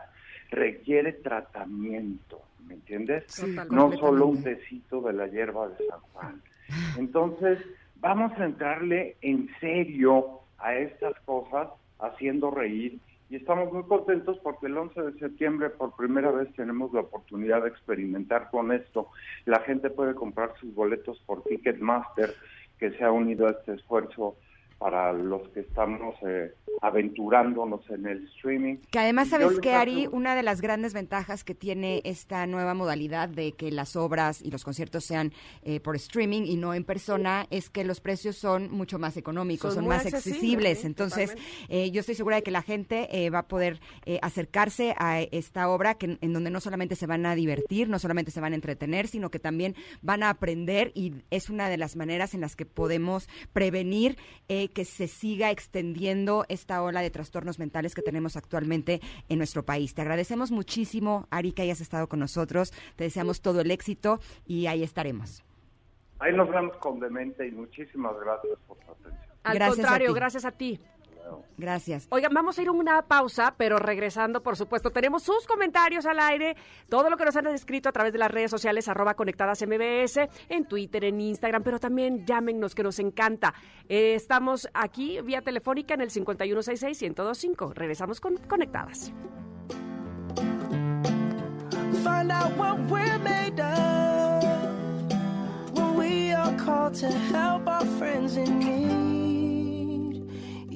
Requiere tratamiento, ¿me entiendes? Sí, no solo un tecito de la hierba de San Juan. Entonces, vamos a entrarle en serio a estas cosas, haciendo reír. Y estamos muy contentos porque el 11 de septiembre por primera vez tenemos la oportunidad de experimentar con esto. La gente puede comprar sus boletos por Ticketmaster, que se ha unido a este esfuerzo para los que estamos eh, aventurándonos en el streaming. Que además, ¿sabes qué, Ari? Una de las grandes ventajas que tiene esta nueva modalidad de que las obras y los conciertos sean eh, por streaming y no en persona es que los precios son mucho más económicos, Son más accesibles, accesibles. sí, Entonces, eh, yo estoy segura de que la gente eh, va a poder eh, acercarse a esta obra que, en donde no solamente se van a divertir, no solamente se van a entretener, sino que también van a aprender y es una de las maneras en las que podemos prevenir eh, que se siga extendiendo esta ola de trastornos mentales que tenemos actualmente en nuestro país. Te agradecemos muchísimo, Ari, que hayas estado con nosotros. Te deseamos todo el éxito y ahí estaremos. Ahí nos vemos con Demente y muchísimas gracias por su atención. Al Gracias contrario, gracias a ti. Gracias. Oigan, vamos a ir a una pausa, pero regresando, por supuesto, tenemos sus comentarios al aire, todo lo que nos han escrito a través de las redes sociales, arroba conectadas MBS, en Twitter, en Instagram, pero también llámenos, que nos encanta. Eh, estamos aquí vía telefónica en el 5166-1025. Regresamos con Conectadas. Find out what we're made of when we are called to help our friends in need.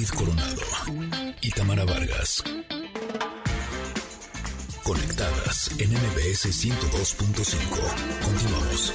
Ingrid Coronado y Tamara Vargas. Conectadas en MBS 102.5. Continuamos.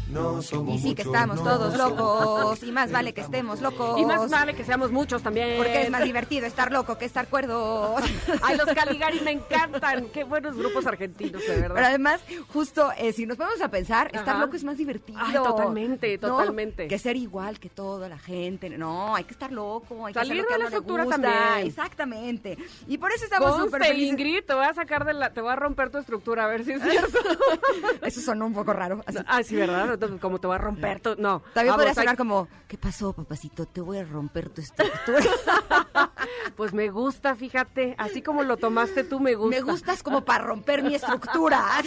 No somos Y sí que estamos no todos locos, y más vale que estemos locos. Y más vale que seamos muchos también. Porque es más divertido estar loco que estar cuerdo. Ay, los Caligari me encantan. Qué buenos grupos argentinos, de verdad. Pero además, justo eh, si nos vamos a pensar, estar loco es más divertido. Ay, totalmente, ¿no? totalmente. Que ser igual que toda la gente. No, hay que estar loco. Hay que Salir hacer lo que de a la estructura también. Exactamente. Y por eso estamos súper felices. Ingrid, te voy a sacar de la... Te voy a romper tu estructura, a ver si es cierto. Eso sonó un poco raro. así. Ah, sí, ¿verdad? Como te voy a romper tu... No. También podría sonar como, ¿qué pasó, papacito? Te voy a romper tu estructura. Pues me gusta, fíjate. Así como lo tomaste tú, me gusta. Me gustas como para romper mi estructura.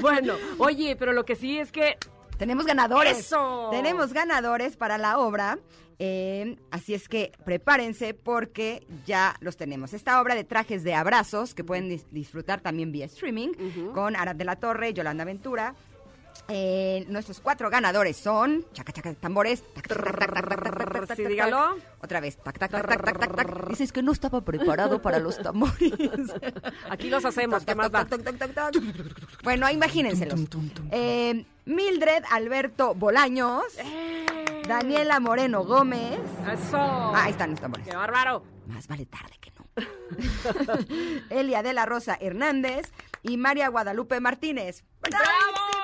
Bueno, oye, pero lo que sí es que... Tenemos ganadores. ¡Eso! Tenemos ganadores para la obra. eh, así es que prepárense porque ya los tenemos. Esta obra de trajes de abrazos que pueden dis- disfrutar también vía streaming con Arad de la Torre, Yolanda Ventura. Nuestros cuatro ganadores son. Chaca, chaca, tambores. Tac, tac, tac, dígalo. Otra vez. Dices que no estaba preparado para los tambores. Aquí los hacemos. Bueno, imagínenselos. Mildred Alberto Bolaños. Daniela Moreno Gómez. Ahí están los tambores. ¡Qué bárbaro! Más vale tarde que no. Elia de la Rosa Hernández y María Guadalupe Martínez. ¡Bravo!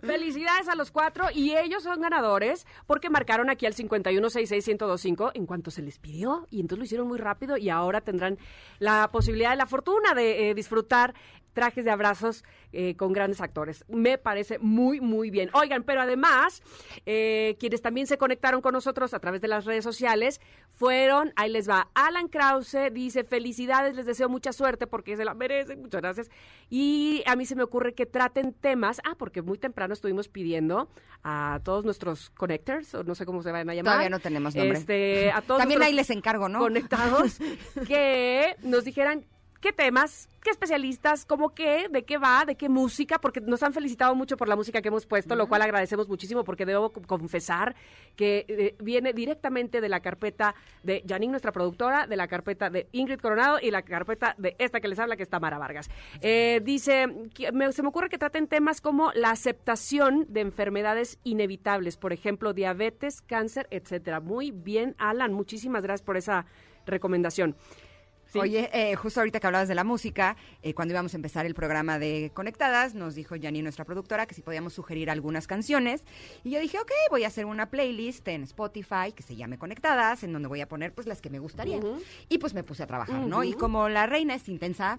Felicidades a los cuatro y ellos son ganadores porque marcaron aquí al 5166125 en cuanto se les pidió y entonces lo hicieron muy rápido y ahora tendrán la posibilidad, la fortuna de eh, disfrutar trajes de abrazos eh, con grandes actores. Me parece muy, muy bien. Oigan, pero además, eh, quienes también se conectaron con nosotros a través de las redes sociales fueron, ahí les va, Alan Krause dice, felicidades, les deseo mucha suerte porque se la merecen, muchas gracias. Y a mí se me ocurre que traten temas, ah, porque muy temprano estuvimos pidiendo a todos nuestros connectors, o no sé cómo se van a llamar. Todavía no tenemos nombre. Este, a todos También ahí les encargo, ¿no? Conectados, que nos dijeran qué temas, qué especialistas, cómo qué, de qué va, de qué música, porque nos han felicitado mucho por la música que hemos puesto, lo cual agradecemos muchísimo porque debo co- confesar que eh, viene directamente de la carpeta de Janine, nuestra productora, de la carpeta de Ingrid Coronado y la carpeta de esta que les habla, que es Tamara Vargas. Eh, dice, que me- se me ocurre que traten temas como la aceptación de enfermedades inevitables, por ejemplo, diabetes, cáncer, etcétera. Muy bien, Alan, muchísimas gracias por esa recomendación. Sí. Oye, eh, justo ahorita que hablabas de la música, eh, cuando íbamos a empezar el programa de Conectadas, nos dijo Yanni, nuestra productora, que si podíamos sugerir algunas canciones. Y yo dije, ok, voy a hacer una playlist en Spotify que se llame Conectadas, en donde voy a poner pues las que me gustarían. Y pues me puse a trabajar, ¿no? Y como la reina es intensa,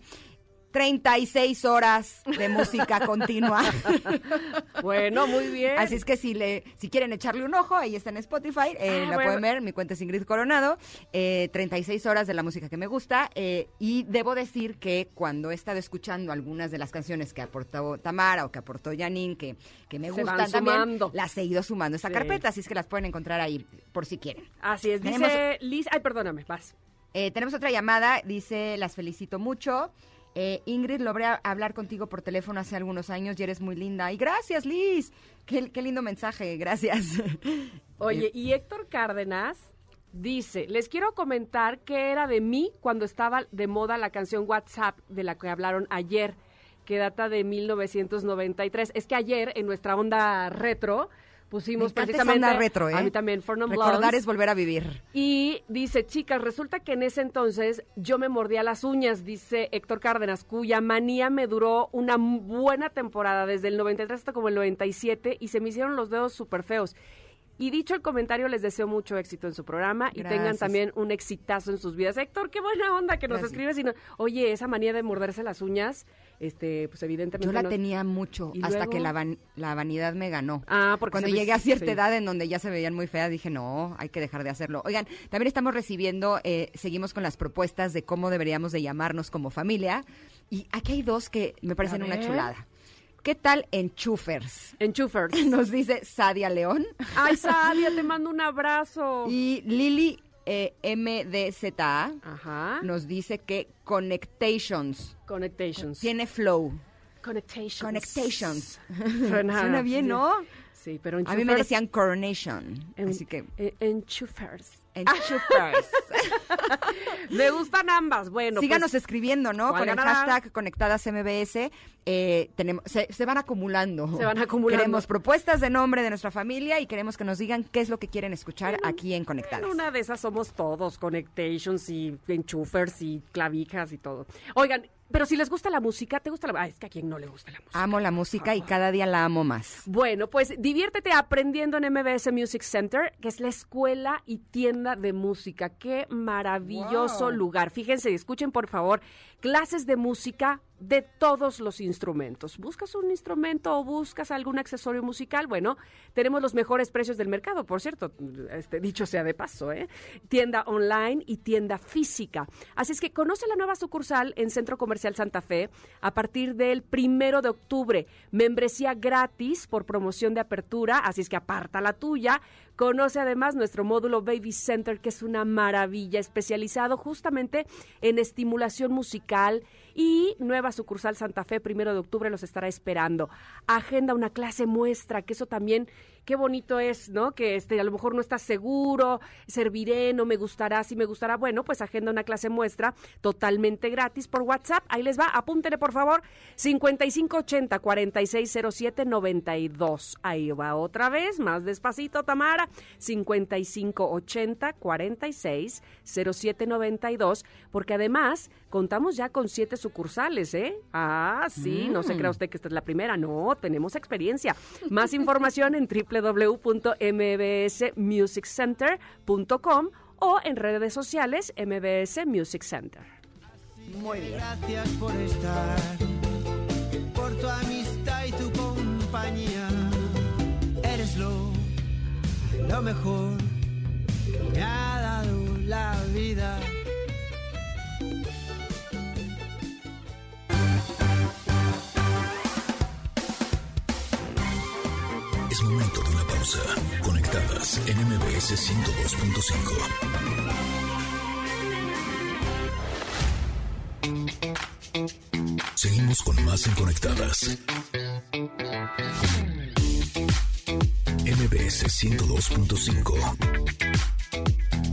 36 horas de música continua. Bueno, muy bien. Así es que si le, si quieren echarle un ojo, ahí está en Spotify, eh, Ah, la bueno. pueden ver, mi cuenta es Ingrid Coronado, eh, 36 horas de la música que me gusta, eh, y debo decir que cuando he estado escuchando algunas de las canciones que aportó Tamara o que aportó Janine, que, que me Se gustan también, sumando. las he ido sumando a esta Sí. carpeta, así es que las pueden encontrar ahí por si quieren. Así es, dice Liz. Ay, perdóname, vas. Eh, tenemos otra llamada, dice, las felicito mucho. Eh, Ingrid, logré hablar contigo por teléfono hace algunos años y eres muy linda. Y gracias, Liz. Qué, qué lindo mensaje, gracias. Oye, y Héctor Cárdenas dice, les quiero comentar que era de mí cuando estaba de moda la canción WhatsApp de la que hablaron ayer, que data de 1993. Es que ayer en nuestra onda retro pusimos Me precisamente onda retro, ¿eh? a mí también For Non Recordar Blondes. es volver a vivir. Y dice, chicas, resulta que en ese entonces yo me mordía las uñas, dice Héctor Cárdenas, cuya manía me duró una buena temporada, desde el 93 hasta como el 97, y se me hicieron los dedos súper feos. Y dicho el comentario, les deseo mucho éxito en su programa y tengan también un exitazo en sus vidas. Héctor, qué buena onda que nos Gracias. escribes. Y no- oye, esa manía de morderse las uñas, este, pues evidentemente. Yo la no- tenía mucho ¿Y hasta luego? que la, van- la vanidad me ganó. Ah, porque Cuando llegué a cierta sí. edad en donde ya se veían muy feas, dije, no, hay que dejar de hacerlo. Oigan, también estamos recibiendo, eh, seguimos con las propuestas de cómo deberíamos de llamarnos como familia. Y aquí hay dos que me parecen una chulada. ¿Qué tal Enchufers? Enchufers. Nos dice Sadia León. Ay, Sadia, te mando un abrazo. Y Lili eh, MDZA Ajá. nos dice que Connectations. Connectations. Tiene flow. Connectations. Connectations. Suena, Suena bien, ¿no? Sí, pero A mí me decían Coronation. en- así que. eh, enchufers. Enchufers. Me gustan ambas. Bueno, Síganos pues, escribiendo, ¿no? ¿cuál Con el hashtag Conectadas MBS. eh, tenemos, se, se van acumulando. Se van acumulando. Queremos propuestas de nombre de nuestra familia y queremos que nos digan qué es lo que quieren escuchar aquí en Conectadas. En una de esas somos todos, connectations y enchufers y clavijas y todo. Oigan, pero si les gusta la música, ¿te gusta la Ah, es que a quien no le gusta la música. Amo la música y cada día la amo más. Bueno, pues diviértete aprendiendo en MBS Music Center, que es la escuela y tienda de música. Qué maravilloso Wow. lugar. Fíjense, escuchen por favor, clases de música de todos los instrumentos. ¿Buscas un instrumento o buscas algún accesorio musical? Bueno, tenemos los mejores precios del mercado, por cierto, este dicho sea de paso, ¿eh? Tienda online y tienda física. Así es que conoce la nueva sucursal en Centro Comercial Santa Fe a partir del primero de octubre. Membresía gratis por promoción de apertura, así es que aparta la tuya. Conoce además nuestro módulo Baby Center, que es una maravilla, especializado justamente en estimulación musical y nueva sucursal Santa Fe, primero de octubre, los estará esperando. Agenda una clase muestra, que eso también, qué bonito es, ¿no? Que este, a lo mejor no estás seguro, serviré, no me gustará, si me gustará. Bueno, pues agenda una clase muestra totalmente gratis por WhatsApp. Ahí les va, apúntele por favor, 5580 4607 92. Ahí va otra vez, más despacito, Tamara, 5580 4607 92, porque además contamos ya con siete sucursales, ¿eh? Ah, sí, no se Mm. crea usted que esta es la primera, no, tenemos experiencia. Más información en www.mbsmusiccenter.com o en redes sociales MBS Music Center. Muy bien. Gracias por estar, por tu amistad y tu compañía. Eres lo, lo mejor que me ha dado la vida. Momento de una pausa. Conectadas en MBS 102.5. Seguimos con más en Conectadas. MBS 102.5.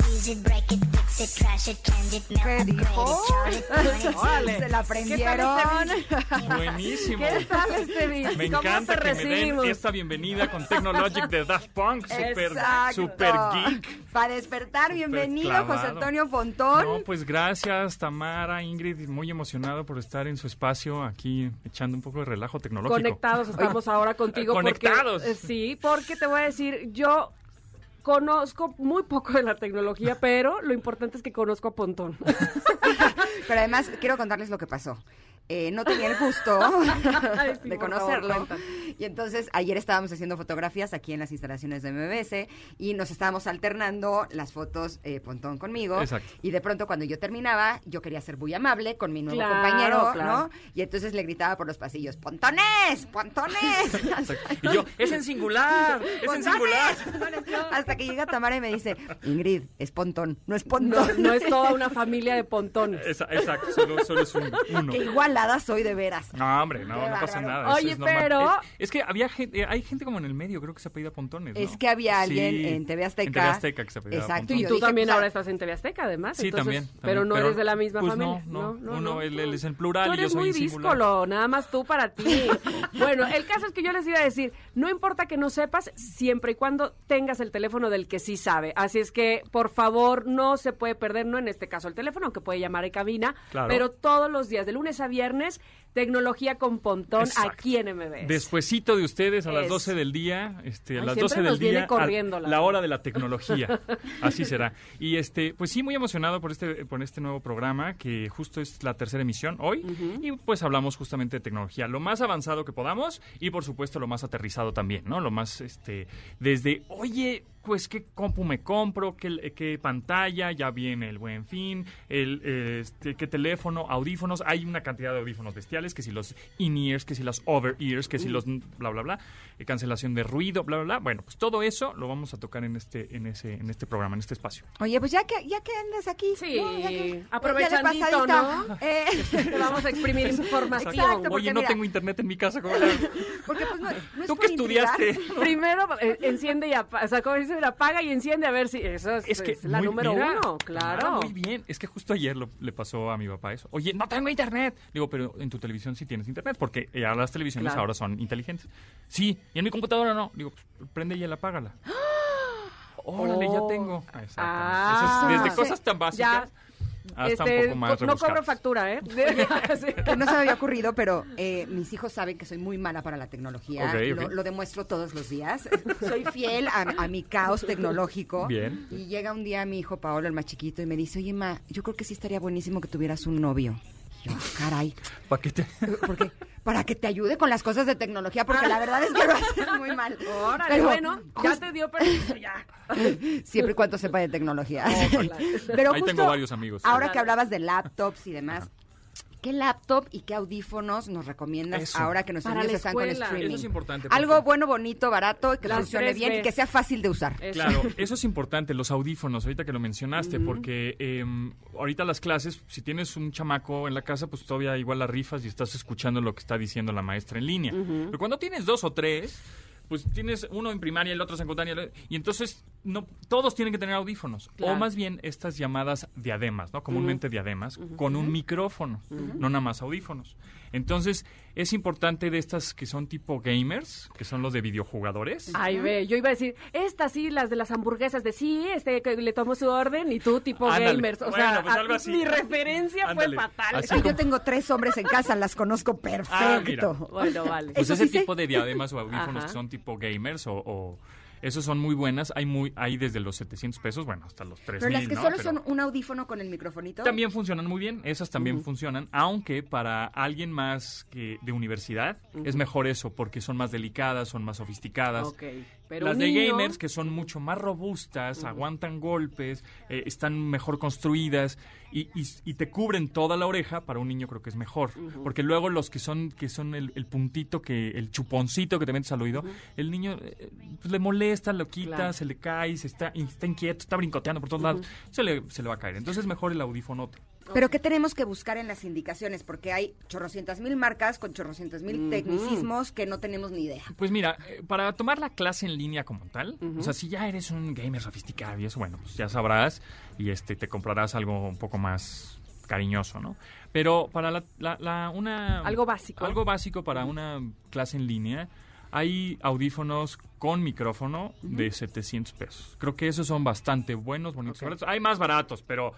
use it, break it, fix it, trash it, change it, melt, ¿Qué upgrade dijo? it, charge it, point it, Órale. Se la ¿Qué tal este aprendieron. Buenísimo. ¿Qué tal este beat? Me ¿Cómo encanta que me den recibimos? esta bienvenida con Technologic de Daft Punk, super, Exacto. super geek. Para despertar, bienvenido José clavado. Antonio Pontón. No, pues gracias Tamara, Ingrid, muy emocionado por estar en su espacio aquí echando un poco de relajo tecnológico. Conectados estamos ahora contigo. porque- Conectados. eh, sí, porque te voy a decir, yo conozco muy poco de la tecnología, pero lo importante es que conozco a Pontón. Pero además quiero contarles lo que pasó. Eh, no tenía el gusto sí, de favor, conocerlo. y entonces ayer estábamos haciendo fotografías aquí en las instalaciones de MBS y nos estábamos alternando las fotos eh, Pontón conmigo. Exacto. Y de pronto cuando yo terminaba, yo quería ser muy amable con mi nuevo Claro, compañero, claro. ¿no? Y entonces le gritaba por los pasillos, ¡Pontones! ¡Pontones! Y yo, es en singular, es en singular. Hasta que llega Tamara y me dice, Ingrid, es Pontón, no es Pontón. no es toda una familia de pontones. Esa- exacto, solo, solo es un- uno. que igual pelada soy de veras. No, hombre, no, no pasa nada. eso Oye, es pero- Es, es que había gente, hay gente como en el medio, creo que se apellida Pontones, ¿no? Es que había alguien Sí, en TV Azteca. En TV Azteca que se apellidaba Exacto, Y tú dije, también pues, ahora estás en TV Azteca, además. Sí, entonces- también, Pero no pero, eres de la misma pues, familia. no, no, uno, no. él, él es en plural Tú y yo eres soy muy díscolo, nada más tú para ti. bueno, el caso es que yo les iba a decir, no importa que no sepas, siempre y cuando tengas el teléfono del que sí sabe. Así es que, por favor, no se puede perder, no en este caso el teléfono, aunque puede llamar en cabina, Claro. pero todos los días, de lunes a viernes, tecnología con Pontón Exacto. aquí en MBS. Despuesito de ustedes, a las Es. 12 del día, este, a Ay, las siempre 12 del día, corriendo la la hora. hora de la tecnología. Así será. Y este, pues sí, muy emocionado por este, por este nuevo programa, que justo es la tercera emisión hoy. Y pues hablamos justamente de tecnología, lo más avanzado que podamos y por supuesto lo más aterrizado también, ¿no? Lo más, este, desde, oye, pues qué compu me compro, qué, qué pantalla, ya viene el buen fin, el, este, qué teléfono, audífonos, hay una cantidad de audífonos bestiales, que si los in-ears, que si los over-ears, que si los bla, bla, bla, eh, cancelación de ruido, bla, bla, bla. Bueno, pues todo eso lo vamos a tocar en este, en ese, en este programa, en este espacio. Oye, pues ya que, ya que andas aquí. Sí, ¿no? Ya que- pasadita, ¿no? eh, Te vamos a exprimir información. Exacto, porque Oye, no mira, tengo internet en mi casa, ¿cómo? Porque pues no, no es ¿Tú por qué estudiaste? Primero eh, enciende y apaga, o sea, dice, apaga y enciende a ver si eso es, Es que es la número mira, uno, claro. ah, muy bien. Es que justo ayer lo- le pasó a mi papá eso. Oye, no tengo internet. Digo, pero en tu televisión sí tienes internet, porque ahora las televisiones Claro. ahora son inteligentes. Sí, y en mi computadora no. Digo, pues, prende y él apágala. Órale, ya Oh. tengo. Ah, exactamente. Ah. Eso es desde cosas tan básicas hasta Este, un poco más co- no cobro factura, ¿eh? Sí. Que no se me había ocurrido, pero eh, mis hijos saben que soy muy mala para la tecnología. Lo, lo demuestro todos los días. soy fiel a, a mi caos tecnológico. Bien. Y llega un día mi hijo Paolo, el más chiquito, y me dice, oye, ma, yo creo que sí estaría buenísimo que tuvieras un novio. Yo, "Ah, caray, ¿Para qué te...? porque para que te ayude con las cosas de tecnología, porque la verdad es que lo haces muy mal. Órale, Pero bueno, ya te dio permiso, ya. Siempre y cuando sepa de tecnología. Pero Ahí justo tengo varios amigos. Ahora que hablabas de laptops y demás, ¿qué laptop y qué audífonos nos recomiendas Eso. ahora que nuestros Para niños la están con escuela. streaming? Eso es importante, Algo bueno, bonito, barato, que Las funcione tres bien y Bs. que sea fácil de usar. Eso. Claro, eso es importante, los audífonos, ahorita que lo mencionaste, porque eh, ahorita las clases, si tienes un chamaco en la casa, pues todavía igual la rifas y estás escuchando lo que está diciendo la maestra en línea. Pero cuando tienes dos o tres, pues tienes uno en primaria y el otro en secundaria, y entonces no todos tienen que tener audífonos. Claro. O más bien estas llamadas diademas, ¿no? Comúnmente diademas, con un micrófono, no nada más audífonos. Entonces, es importante de estas que son tipo gamers, que son los de videojugadores. Ay, ve, yo iba a decir, estas sí, las de las hamburguesas, de sí, este, que le tomo su orden, y tú, tipo Ándale. gamers. O Bueno, sea, pues algo así. mi referencia Ándale. fue fatal. Así Ay, como- yo tengo tres hombres en casa, las conozco perfecto. Ah, mira. Bueno, vale. Pues Eso ese sí sé. tipo de diademas o audífonos Ajá. que son tipo gamers o, o- esos son muy buenas. Hay muy hay desde los 700 pesos, bueno, hasta los 3000, Pero las que ¿no? solo Pero son un audífono con el microfonito. también funcionan muy bien, esas también funcionan, aunque para alguien más que de universidad es mejor eso porque son más delicadas, son más sofisticadas. Pero Las de niño- gamers que son mucho más robustas, aguantan golpes, eh, están mejor construidas y, y- y te cubren toda la oreja, para un niño creo que es mejor. Porque luego los que son que son el, el puntito, que el chuponcito que te metes al oído, el niño eh, pues, le molesta, lo quita, Claro. se le cae, se está, está inquieto, está brincoteando por todos lados, se le, se le va a caer. Entonces mejor el audífono. Pero ¿qué tenemos que buscar en las indicaciones? Porque hay chorrocientas mil marcas con chorrocientas mil tecnicismos que no tenemos ni idea. Pues mira, eh, para tomar la clase en línea como tal, o sea, si ya eres un gamer sofisticado y eso, bueno, pues ya sabrás y este te comprarás algo un poco más cariñoso, ¿no? Pero para la, la- la- una Algo básico. algo básico para una clase en línea, hay audífonos con micrófono de 700 pesos. Creo que esos son bastante buenos, bonitos. Hay más baratos, pero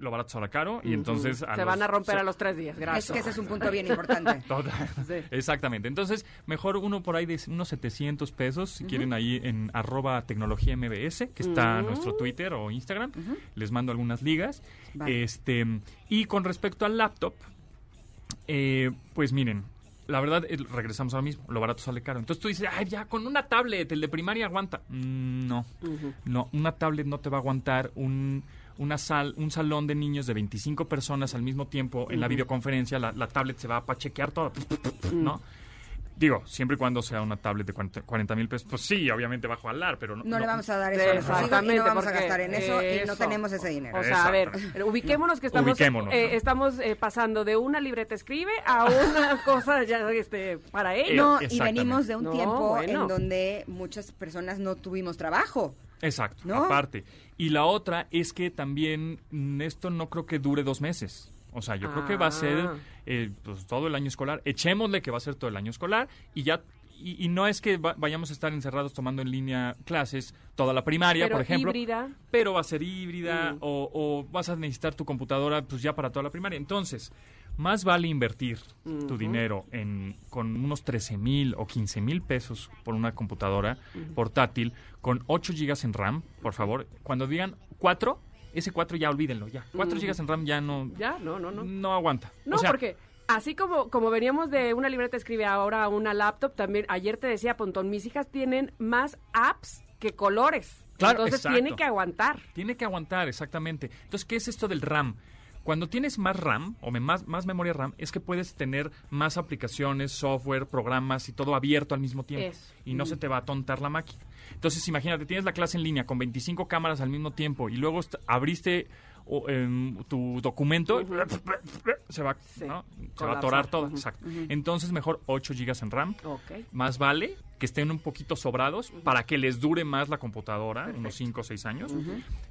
lo barato sale caro y entonces Se van a romper so- a los tres días, Es gracias. que ese es un punto bien importante. Total. Sí. Exactamente. Entonces, mejor uno por ahí de unos 700 pesos, si quieren ahí en arroba tecnología MBS, que está Ujú. nuestro Twitter o Instagram. Les mando algunas ligas. Vale. Este, y con respecto al laptop, eh, pues miren, la verdad, eh, regresamos ahora mismo, lo barato sale caro. Entonces tú dices, ay, ya, con una tablet, el de primaria aguanta. Mm, no, no, una tablet no te va a aguantar un, una sal, un salón de niños de 25 personas al mismo tiempo en la videoconferencia, la, la tablet se va a pachequear todo, ¿no? Digo, siempre y cuando sea una tablet de 40 mil pesos, pues sí, obviamente va a jalar, pero no. No, le vamos a dar eso a hijos y Exactamente, no vamos a gastar en eso, y no tenemos ese dinero. O sea, a ver, ubiquémonos que estamos, Ubiquémonos, eh, ¿no? estamos eh, pasando de una libreta escribe a una cosa ya este, para ellos. No, y venimos de un No, tiempo bueno. en donde muchas personas no tuvimos trabajo. Exacto, ¿No? aparte. Y la otra es que también mm, esto no creo que dure dos meses. O sea, yo creo que va a ser Ah. eh, pues, todo el año escolar. Echémosle que va a ser todo el año escolar y ya. Y, y no es que va- vayamos a estar encerrados tomando en línea clases toda la primaria, Pero por ejemplo. híbrida. Pero va a ser híbrida Mm. o, o vas a necesitar tu computadora pues ya para toda la primaria. Entonces, más vale invertir tu dinero en, con unos 13 mil o 15 mil pesos por una computadora portátil con 8 gigas en RAM, por favor. Cuando digan 4, ese 4 ya olvídenlo, ya. 4 Ujú. gigas en RAM ya no, Ya, no, no, no. no aguanta. No, O sea, porque así como, como veníamos de una libreta escribe ahora a una laptop, también ayer te decía, Pontón, mis hijas tienen más apps que colores. Claro, Entonces exacto. tiene que aguantar. Tiene que aguantar, exactamente. Entonces, ¿qué es esto del RAM? Cuando tienes más RAM o más, más memoria RAM, es que puedes tener más aplicaciones, software, programas y todo abierto al mismo tiempo. Eso. Y no se te va a atontar la máquina. Entonces, imagínate, tienes la clase en línea con 25 cámaras al mismo tiempo y luego abriste o, em, tu documento, se va, ¿no? se va a atorar todo. Exacto. Entonces, mejor 8 gigas en RAM. Más vale que estén un poquito sobrados para que les dure más la computadora, unos 5 o 6 años,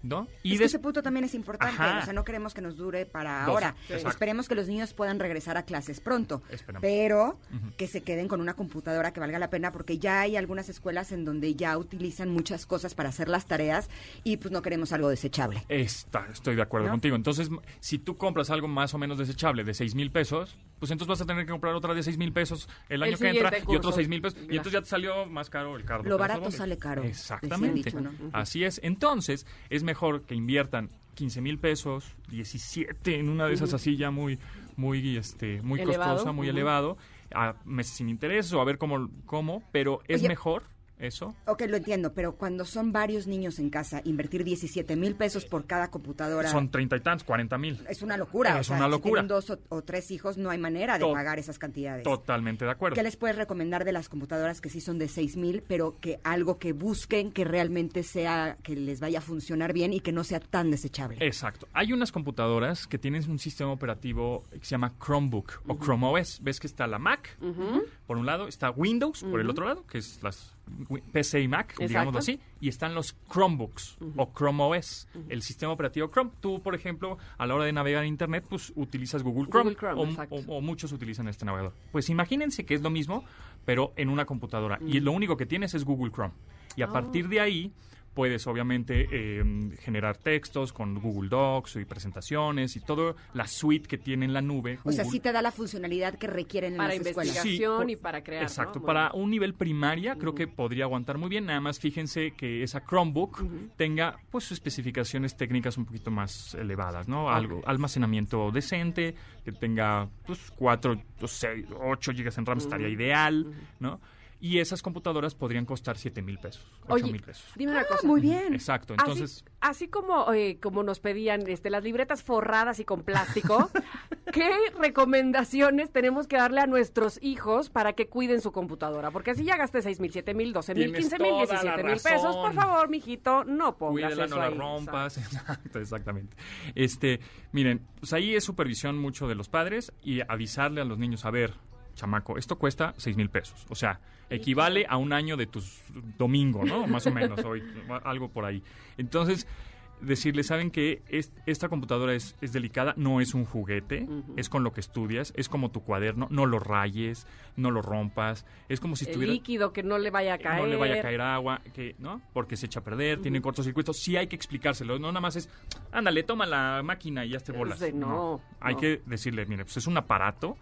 ¿no? Y es que ese punto también es importante, Ajá. o sea, no queremos que nos dure para Dos, ahora. Esperemos que los niños puedan regresar a clases pronto, Esperamos. pero que se queden con una computadora que valga la pena, porque ya hay algunas escuelas en donde ya utilizan muchas cosas para hacer las tareas y pues no queremos algo desechable. Está, estoy de acuerdo ¿No? contigo. Entonces, si tú compras algo más o menos desechable de 6 mil pesos, pues entonces vas a tener que comprar otra de 6 mil pesos el año que entra y otros curso. 6 mil pesos. Y entonces ya te salió más caro el carro. Lo barato sale caro, Exactamente. dicho, ¿no? Así es. Entonces, es mejor que inviertan 15 mil pesos, 17 en una de esas así ya muy, muy, este, muy Elevado, costosa, muy ujú. elevado, a meses sin interés o a ver cómo, cómo pero es Oye, mejor eso. Ok, lo entiendo, pero cuando son varios niños en casa, invertir 17 mil pesos por cada computadora Son treinta y tantos, 40 mil. es una locura. Es o sea, una si locura. tienen dos o, o tres hijos, no hay manera de To- pagar esas cantidades. Totalmente de acuerdo. ¿Qué les puedes recomendar de las computadoras que sí son de 6 mil, pero que algo que busquen que realmente sea, que les vaya a funcionar bien y que no sea tan desechable? Exacto. Hay unas computadoras que tienen un sistema operativo que se llama Chromebook o Chrome OS. Ves que está la Mac, por un lado, está Windows por el otro lado, que es las PC y Mac, Exacto. digámoslo así, y están los Chromebooks o Chrome OS, el sistema operativo Chrome. Tú, por ejemplo, a la hora de navegar en Internet, pues utilizas Google Chrome, Google Chrome, o- o muchos utilizan este navegador. Pues imagínense que es lo mismo, pero en una computadora. Y lo único que tienes es Google Chrome. Y a Ah. partir de ahí puedes obviamente eh, generar textos con Google Docs y presentaciones y toda la suite que tiene en la nube. O sea, sí te da la funcionalidad que requieren en Para las escuelas. investigación por- y para crear. Exacto, para un nivel primaria creo que podría aguantar muy bien, nada más fíjense que esa Chromebook tenga pues especificaciones técnicas un poquito más elevadas, ¿no? Algo, almacenamiento decente, que tenga pues 4 o 6, 8 gigas en RAM estaría ideal, ¿no? Y esas computadoras podrían costar 7 mil pesos, 8 Oye, mil pesos. dime una cosa. muy bien. Exacto, Así- entonces... Así, como, eh, como nos pedían este, las libretas forradas y con plástico, ¿qué recomendaciones tenemos que darle a nuestros hijos para que cuiden su computadora? Porque así ya gasté 6 mil, 7 mil, 12 mil, Tienes 15 mil, toda la 17 mil pesos. Por favor, mijito, no pongas Cuídala, eso no la ahí. rompas. Exacto, exactamente. Este, miren, pues ahí es supervisión mucho de los padres y avisarle a los niños, a ver, chamaco, esto cuesta seis mil pesos. O sea, equivale a un año de tus domingo, ¿no? Más o menos, hoy, algo por ahí. Entonces, decirle, ¿saben que esta computadora es, es delicada? No es un juguete, es con lo que estudias, es como tu cuaderno, no lo rayes, no lo rompas, es como si El estuviera líquido que no le vaya a caer. no le vaya a caer agua, que, ¿no? Porque se echa a perder, tiene cortocircuitos. Sí hay que explicárselo, no nada más es, ándale, toma la máquina y ya te bolas. Sí, no, Hay no. que decirle, mire, pues es un aparato,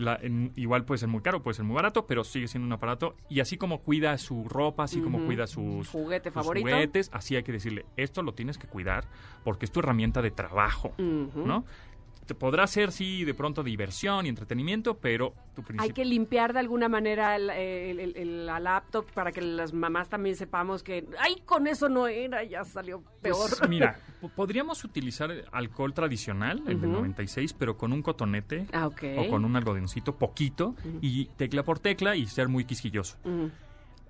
la- en- igual puede ser muy caro, puede ser muy barato, pero sigue siendo un aparato. Y así como cuida su ropa, así como cuida sus, Juguete sus juguetes, así hay que decirle, esto lo tienes que cuidar porque es tu herramienta de trabajo. ¿no? Te podrá ser, sí, de pronto diversión y entretenimiento, pero tu Hay que limpiar de alguna manera el- el- el- el- la laptop para que las mamás también sepamos que, ay, con eso no era, ya salió peor. Pues, mira, po- podríamos utilizar alcohol tradicional, el del Ujú. 96, pero con un cotonete Ah, o con un algodoncito poquito y tecla por tecla y ser muy quisquilloso. Ujú.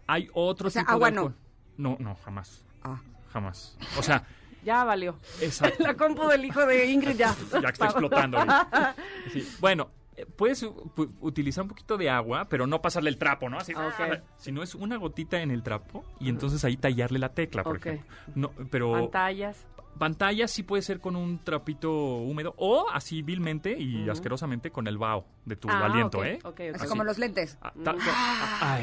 Hay otro O sea, tipo de agua no. No, no, jamás. Ah. Jamás. O sea, Ya valió. Exacto. La compu del hijo de Ingrid ya. ya está explotando. Sí, Bueno, eh, puedes utilizar un poquito de agua, pero no pasarle el trapo, ¿no? Así, Ok. sino es una gotita en el trapo y entonces ahí tallarle la tecla, por Ok. ejemplo. No, pero Pantallas. pantalla sí puede ser con un trapito húmedo o así vilmente y asquerosamente con el vaho de tu Ah, aliento, ¿eh? ok, ok. Así como los lentes. Ah, ah, ah.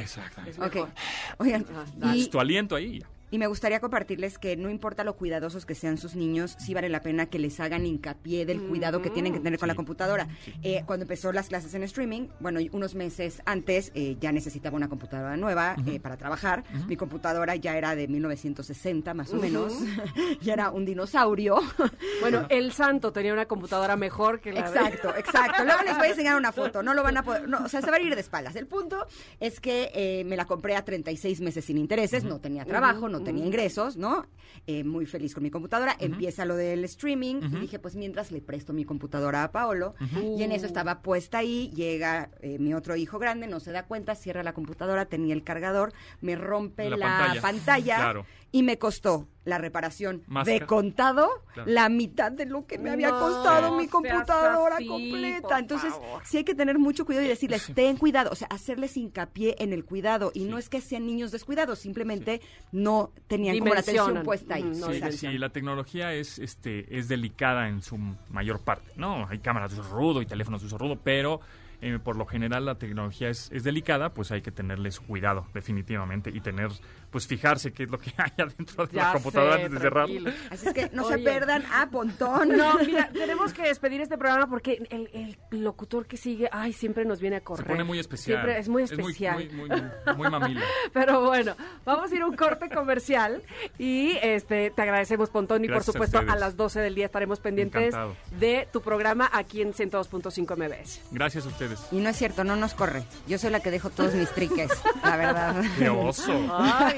Oigan, Ah, y, tu aliento ahí ya. Y me gustaría compartirles que no importa lo cuidadosos que sean sus niños, sí vale la pena que les hagan hincapié del cuidado que tienen que tener con la computadora. Eh, cuando empezó las clases en streaming, bueno, unos meses antes eh, ya necesitaba una computadora nueva eh, para trabajar. Mi computadora ya era de 1960 más o menos. ya era un dinosaurio. Bueno, el santo tenía una computadora mejor que la de- Exacto, exacto. Luego les voy a enseñar una foto. No lo van a poder. No, o sea, se va a ir de espaldas. El punto es que eh, me la compré a 36 meses sin intereses. No tenía trabajo, no tenía ingresos, ¿no? Eh, muy feliz con mi computadora. Empieza lo del streaming. Y dije, pues mientras le presto mi computadora a Paolo. Y en eso estaba puesta ahí. Llega eh, mi otro hijo grande, no se da cuenta, cierra la computadora, tenía el cargador, me rompe La la, pantalla. pantalla. Claro. Y me costó la reparación Más de contado Claro. la mitad de lo que me había costado mi computadora así, completa. Entonces, favor. sí hay que tener mucho cuidado y decirles, ten cuidado, o sea, hacerles hincapié en el cuidado. Y no es que sean niños descuidados, simplemente no tenían como la atención puesta ahí. Mm, no Sí, sí, la tecnología es, este, es delicada en su mayor parte, ¿no? Hay cámaras de uso rudo y teléfonos de uso rudo, pero eh, por lo general la tecnología es, es delicada, pues hay que tenerles cuidado, definitivamente, y tener, pues fijarse qué es lo que hay adentro de Ya la computadora sé, antes de cerrarlo. tranquilo. Así es que no se perdan a Pontón. No, mira, tenemos que despedir este programa porque el, el locutor que sigue, ay, siempre nos viene a Se correr. pone muy especial. Siempre es muy especial. muy, muy, muy, muy mamila. Pero bueno, vamos a ir a un corte comercial y este te agradecemos, Pontón, y por Gracias supuesto a, las 12 del día estaremos pendientes Encantado. de tu programa aquí en 102.5 MBS. Gracias a ustedes. Y no es cierto, no nos corre. Yo soy la que dejo todos mis triques, la verdad. Qué oso. Ay,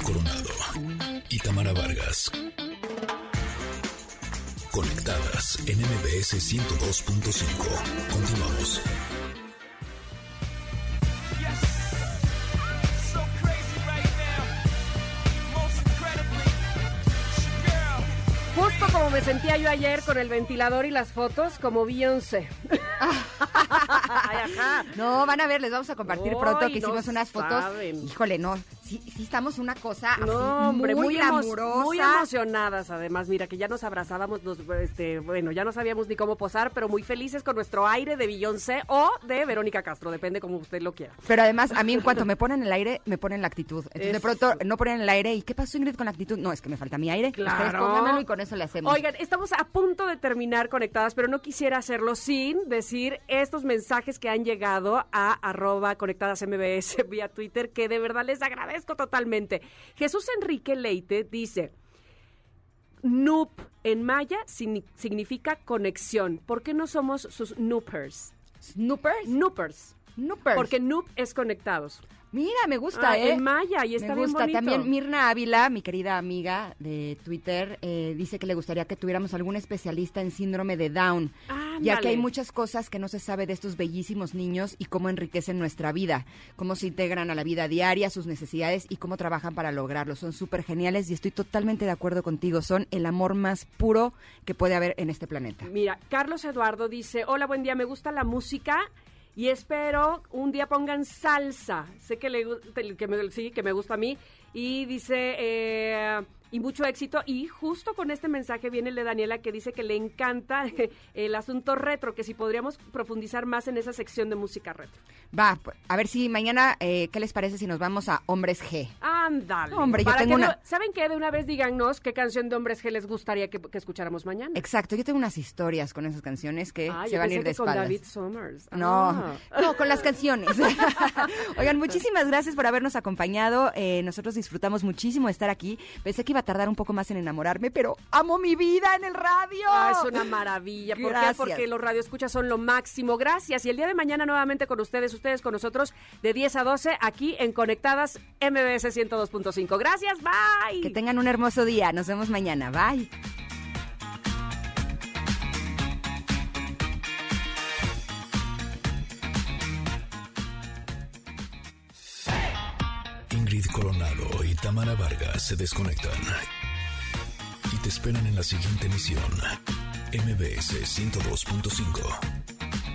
Coronado y Tamara Vargas. Conectadas en MBS 102.5. Continuamos. Justo como me sentía yo ayer con el ventilador y las fotos, como Beyoncé. Ay, ajá. No, van a ver, les vamos a compartir pronto que no hicimos unas fotos. saben. Híjole, no, sí, sí estamos una cosa así No, hombre, muy, muy, glamurosa. muy emocionadas además, mira que ya nos abrazábamos, nos, este, bueno, ya no sabíamos ni cómo posar, pero muy felices con nuestro aire de Beyoncé o de Verónica Castro, depende como usted lo quiera. Pero además, a mí en cuanto me ponen el aire, me ponen la actitud. Entonces, de pronto, no ponen el aire. ¿Y qué pasó, Ingrid, con la actitud? No, es que me falta mi aire. Ustedes Claro. pónganmelo y con eso le hacemos. Oigan, estamos a punto de terminar conectadas, pero no quisiera hacerlo sin decir estos mensajes que han llegado a arroba conectadas MBS vía Twitter, que de verdad les agradezco totalmente. Jesús Enrique Leite dice, Noob en maya signi- significa conexión. ¿Por qué no somos sus noopers? ¿Snoopers? Noopers. Noopers. Porque noob es conectados. Mira, me gusta, Ah, ¿eh? en maya, y está me gusta. También Mirna Ávila, mi querida amiga de Twitter, eh, dice que le gustaría que tuviéramos algún especialista en síndrome de Down, ya que hay muchas cosas que no se sabe de estos bellísimos niños y cómo enriquecen nuestra vida, cómo se integran a la vida diaria, sus necesidades y cómo trabajan para lograrlo. Son súper geniales y estoy totalmente de acuerdo contigo. Son el amor más puro que puede haber en este planeta. Mira, Carlos Eduardo dice, hola, buen día, me gusta la música y espero un día pongan salsa. Sé que, le, que me, sí, que me gusta a mí. Y dice, eh, y mucho éxito. Y justo con este mensaje viene el de Daniela que dice que le encanta el asunto retro, que si podríamos profundizar más en esa sección de música retro. Va, a ver si mañana, eh, ¿qué les parece si nos vamos a Hombres G? Ándale. Hombre, yo tengo que una- no- ¿Saben qué? De una vez díganos qué canción de Hombres G les gustaría que, que escucháramos mañana. Exacto, yo tengo unas historias con esas canciones que Ah, se yo van a ir de con espaldas. David Summers. No, Ah. no, con las canciones. Oigan, muchísimas gracias por habernos acompañado. Eh, nosotros disfrutamos muchísimo de estar aquí. Pensé que iba a tardar un poco más en enamorarme, pero amo mi vida en el radio. Ah, es una maravilla. ¿Por Gracias. qué? Porque los radioescuchas son lo máximo. Gracias. Y el día de mañana nuevamente con ustedes, ustedes con nosotros, de 10 a 12, aquí en Conectadas MBS 102.5. Gracias, bye. Que tengan un hermoso día. Nos vemos mañana. Bye. Coronado y Tamara Vargas se desconectan y te esperan en la siguiente emisión. MBS 102.5.